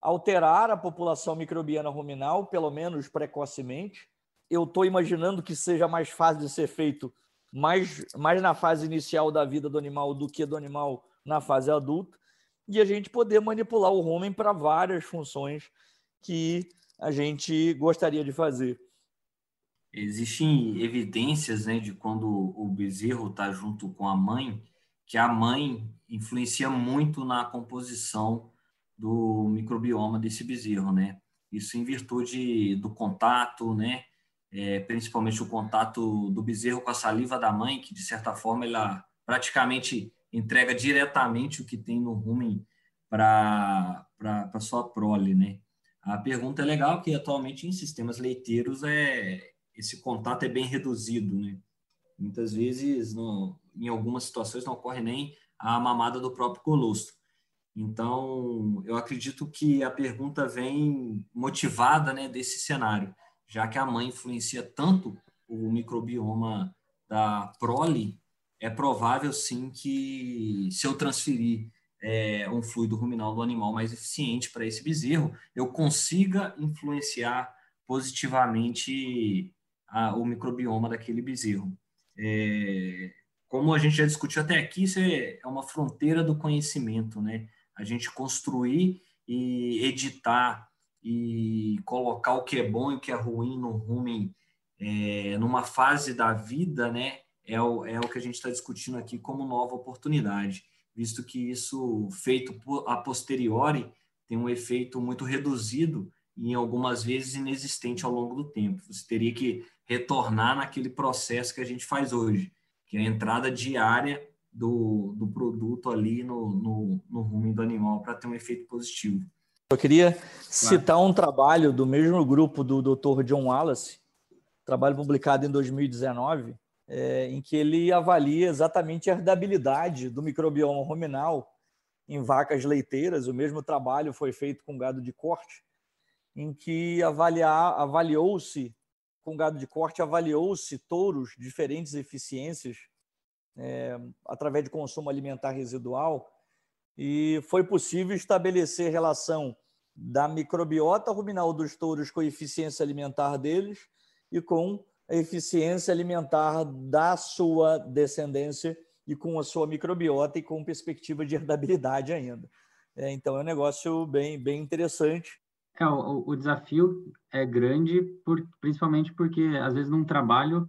alterar a população microbiana ruminal, pelo menos precocemente. Eu estou imaginando que seja mais fácil de ser feito mais, mais na fase inicial da vida do animal do que do animal na fase adulta, e a gente poder manipular o rumen para várias funções que a gente gostaria de fazer. Existem evidências né, de quando o bezerro está junto com a mãe, que a mãe influencia muito na composição do microbioma desse bezerro, né? Isso em virtude do contato, né? É, principalmente o contato do bezerro com a saliva da mãe, que de certa forma ela praticamente entrega diretamente o que tem no rumen para a sua prole, né? A pergunta é legal que atualmente em sistemas leiteiros é esse contato é bem reduzido, né? Muitas vezes, no, em algumas situações, não ocorre nem a mamada do próprio colostro. Então, eu acredito que a pergunta vem motivada né, desse cenário, já que a mãe influencia tanto o microbioma da prole, é provável sim que se eu transferir é, um fluido ruminal do animal mais eficiente para esse bezerro, eu consiga influenciar positivamente a, o microbioma daquele bezerro. É, como a gente já discutiu até aqui, isso é, é uma fronteira do conhecimento, né? A gente construir e editar e colocar o que é bom e o que é ruim no rumen é, numa fase da vida, né? É o, é o que a gente está discutindo aqui como nova oportunidade visto que isso feito a posteriori tem um efeito muito reduzido e algumas vezes inexistente ao longo do tempo. Você teria que retornar naquele processo que a gente faz hoje, que é a entrada diária do, do produto ali no, no, no rumo do animal para ter um efeito positivo. Eu queria citar um trabalho do mesmo grupo do Dr. John Wallace, trabalho publicado em 2019, é, em que ele avalia exatamente a herdabilidade do microbioma ruminal em vacas leiteiras. O mesmo trabalho foi feito com gado de corte, em que avaliou-se, com gado de corte, avaliou-se touros diferentes eficiências é, através de consumo alimentar residual, e foi possível estabelecer relação da microbiota ruminal dos touros com a eficiência alimentar deles e com a eficiência alimentar da sua descendência e com a sua microbiota e com perspectiva de herdabilidade ainda. É, então é um negócio bem, bem interessante. É, o, o desafio é grande, por, principalmente porque às vezes num trabalho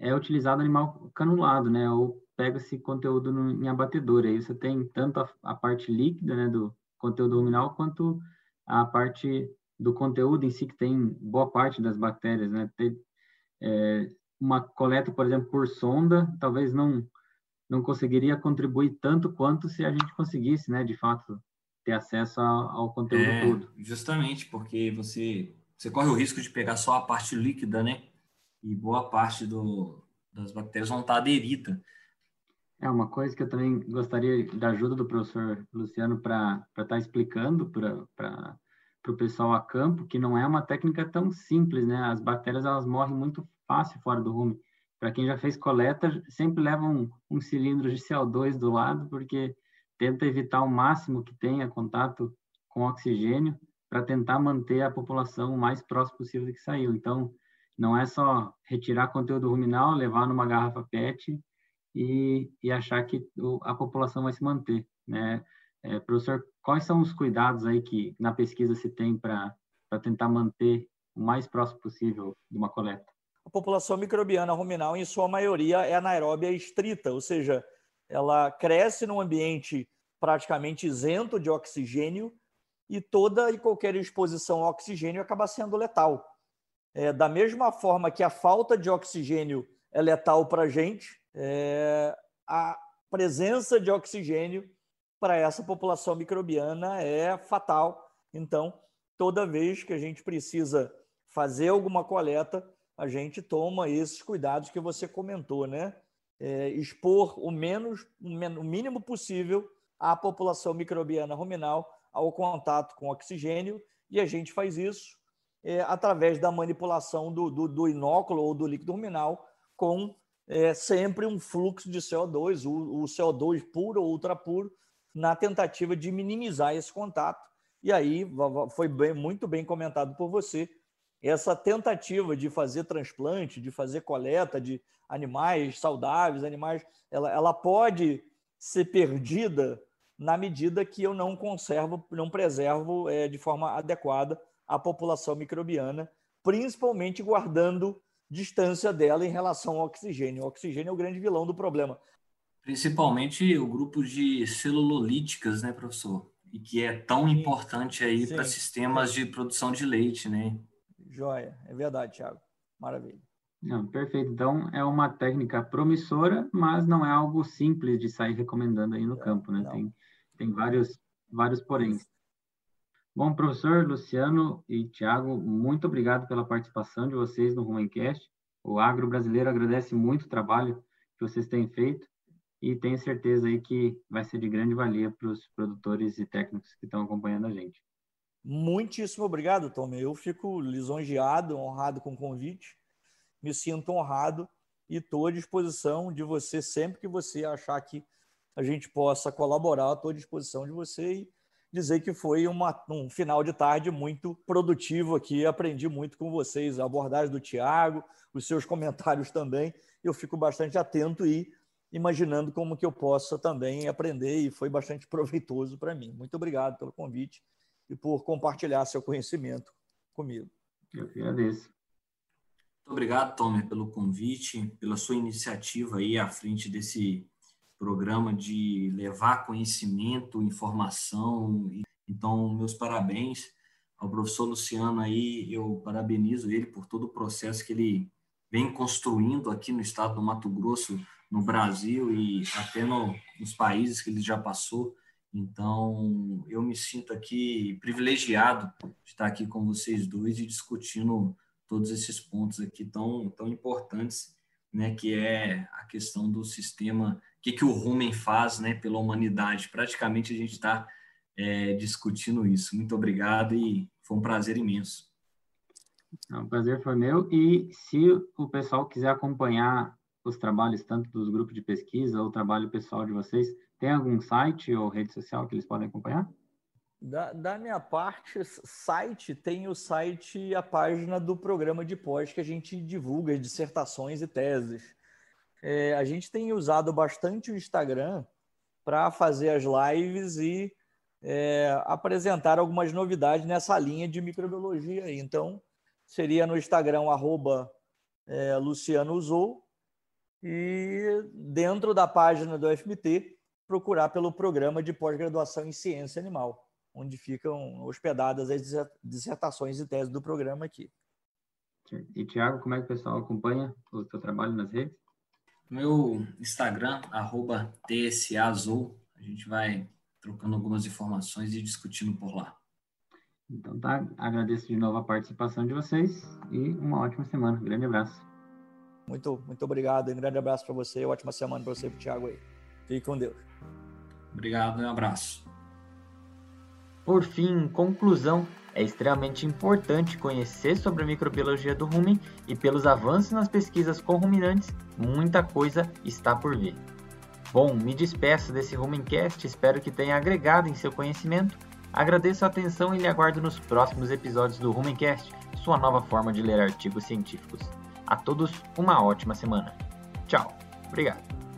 é utilizado animal canulado, né? Ou pega-se conteúdo no, em abatedor. Aí você tem tanto a, a parte líquida, né, do conteúdo ruminal, quanto a parte do conteúdo em si, que tem boa parte das bactérias, né? Tem, é, uma coleta, por exemplo, por sonda, talvez não não conseguiria contribuir tanto quanto se a gente conseguisse, né, de fato, ter acesso ao, ao conteúdo é, todo. Justamente, porque você você corre o risco de pegar só a parte líquida, né? e boa parte do, das bactérias vão estar aderidas. É uma coisa que eu também gostaria da ajuda do professor Luciano para estar tá explicando para o pessoal a campo, que não é uma técnica tão simples, né? As bactérias elas morrem muito fácil fora do rumen. Para quem já fez coleta, sempre leva um, um cilindro de CO2 do lado, porque tenta evitar o máximo que tenha contato com oxigênio para tentar manter a população o mais próximo possível do que saiu. Então, não é só retirar conteúdo ruminal, levar numa garrafa PET e, e achar que a população vai se manter, né? É, professor, quais são os cuidados aí que na pesquisa se tem para tentar manter o mais próximo possível de uma coleta? A população microbiana ruminal, em sua maioria, é anaeróbia estrita, ou seja, ela cresce num ambiente praticamente isento de oxigênio e toda e qualquer exposição ao oxigênio acaba sendo letal. É, da mesma forma que a falta de oxigênio é letal para a gente, é, a presença de oxigênio para essa população microbiana é fatal. Então, toda vez que a gente precisa fazer alguma coleta, a gente toma esses cuidados que você comentou, né? É, expor o menos, o mínimo possível a população microbiana ruminal ao contato com oxigênio, e a gente faz isso é, através da manipulação do, do, do, inóculo ou do líquido ruminal com é, sempre um fluxo de CO2, o, o CO2 puro ou ultra puro, na tentativa de minimizar esse contato. E aí foi bem, muito bem comentado por você essa tentativa de fazer transplante, de fazer coleta de animais saudáveis, animais, ela, ela pode ser perdida na medida que eu não conservo, não preservo é, de forma adequada a população microbiana, principalmente guardando distância dela em relação ao oxigênio. O oxigênio é o grande vilão do problema. Principalmente o grupo de celulolíticas, né, professor? E que é tão sim, importante aí para sistemas de produção de leite, né? Joia, é verdade, Thiago. Maravilha. Não, perfeito. Então, é uma técnica promissora, mas não é algo simples de sair recomendando aí no é, campo, né? Tem, tem vários, vários poréns. Bom, professor Luciano e Tiago, muito obrigado pela participação de vocês no Rumencast. O agro brasileiro agradece muito o trabalho que vocês têm feito e tenho certeza aí que vai ser de grande valia para os produtores e técnicos que estão acompanhando a gente. Muitíssimo obrigado, Tom. Eu fico lisonjeado, honrado com o convite. Me sinto honrado e estou à disposição de você sempre que você achar que a gente possa colaborar, estou à disposição de você e dizer que foi uma, um final de tarde muito produtivo aqui. Aprendi muito com vocês, a abordagem do Tiago, os seus comentários também. Eu fico bastante atento e imaginando como que eu possa também aprender e foi bastante proveitoso para mim. Muito obrigado pelo convite e por compartilhar seu conhecimento comigo. Eu que agradeço. Muito obrigado, Tomer, pelo convite, pela sua iniciativa aí à frente desse programa de levar conhecimento, informação. Então, meus parabéns ao professor Luciano aí, eu parabenizo ele por todo o processo que ele vem construindo aqui no estado do Mato Grosso, no Brasil e até no, nos países que ele já passou. Então, eu me sinto aqui privilegiado de estar aqui com vocês dois e discutindo todos esses pontos aqui tão, tão importantes, né, que é a questão do sistema que, que o Rumen faz né, pela humanidade. Praticamente a gente está é, discutindo isso. Muito obrigado e foi um prazer imenso. O é prazer foi meu. E se o pessoal quiser acompanhar os trabalhos, tanto dos grupos de pesquisa ou o trabalho pessoal de vocês, tem algum site ou rede social que eles podem acompanhar? Da, da, minha parte, site, tem o site e a página do programa de pós que a gente divulga dissertações e teses é, a gente tem usado bastante o Instagram para fazer as lives e é, apresentar algumas novidades nessa linha de microbiologia. Então, seria no Instagram, arroba é, Luciano Usou, e dentro da página do FMT, procurar pelo programa de pós-graduação em ciência animal, onde ficam hospedadas as dissertações e teses do programa aqui. E, Tiago, como é que o pessoal acompanha o seu trabalho nas redes? Meu Instagram, arroba TSAZou. A gente vai trocando algumas informações e discutindo por lá. Então tá, agradeço de novo a participação de vocês e uma ótima semana. Grande abraço. Muito, muito obrigado. Um grande abraço para você. Ótima semana para você e para o Thiago aí. Fique com Deus. Obrigado, um abraço. Por fim, conclusão, é extremamente importante conhecer sobre a microbiologia do rumen e pelos avanços nas pesquisas com ruminantes, muita coisa está por vir. Bom, me despeço desse Rumencast, espero que tenha agregado em seu conhecimento. Agradeço a atenção e lhe aguardo nos próximos episódios do Rumencast, sua nova forma de ler artigos científicos. A todos, uma ótima semana. Tchau. Obrigado.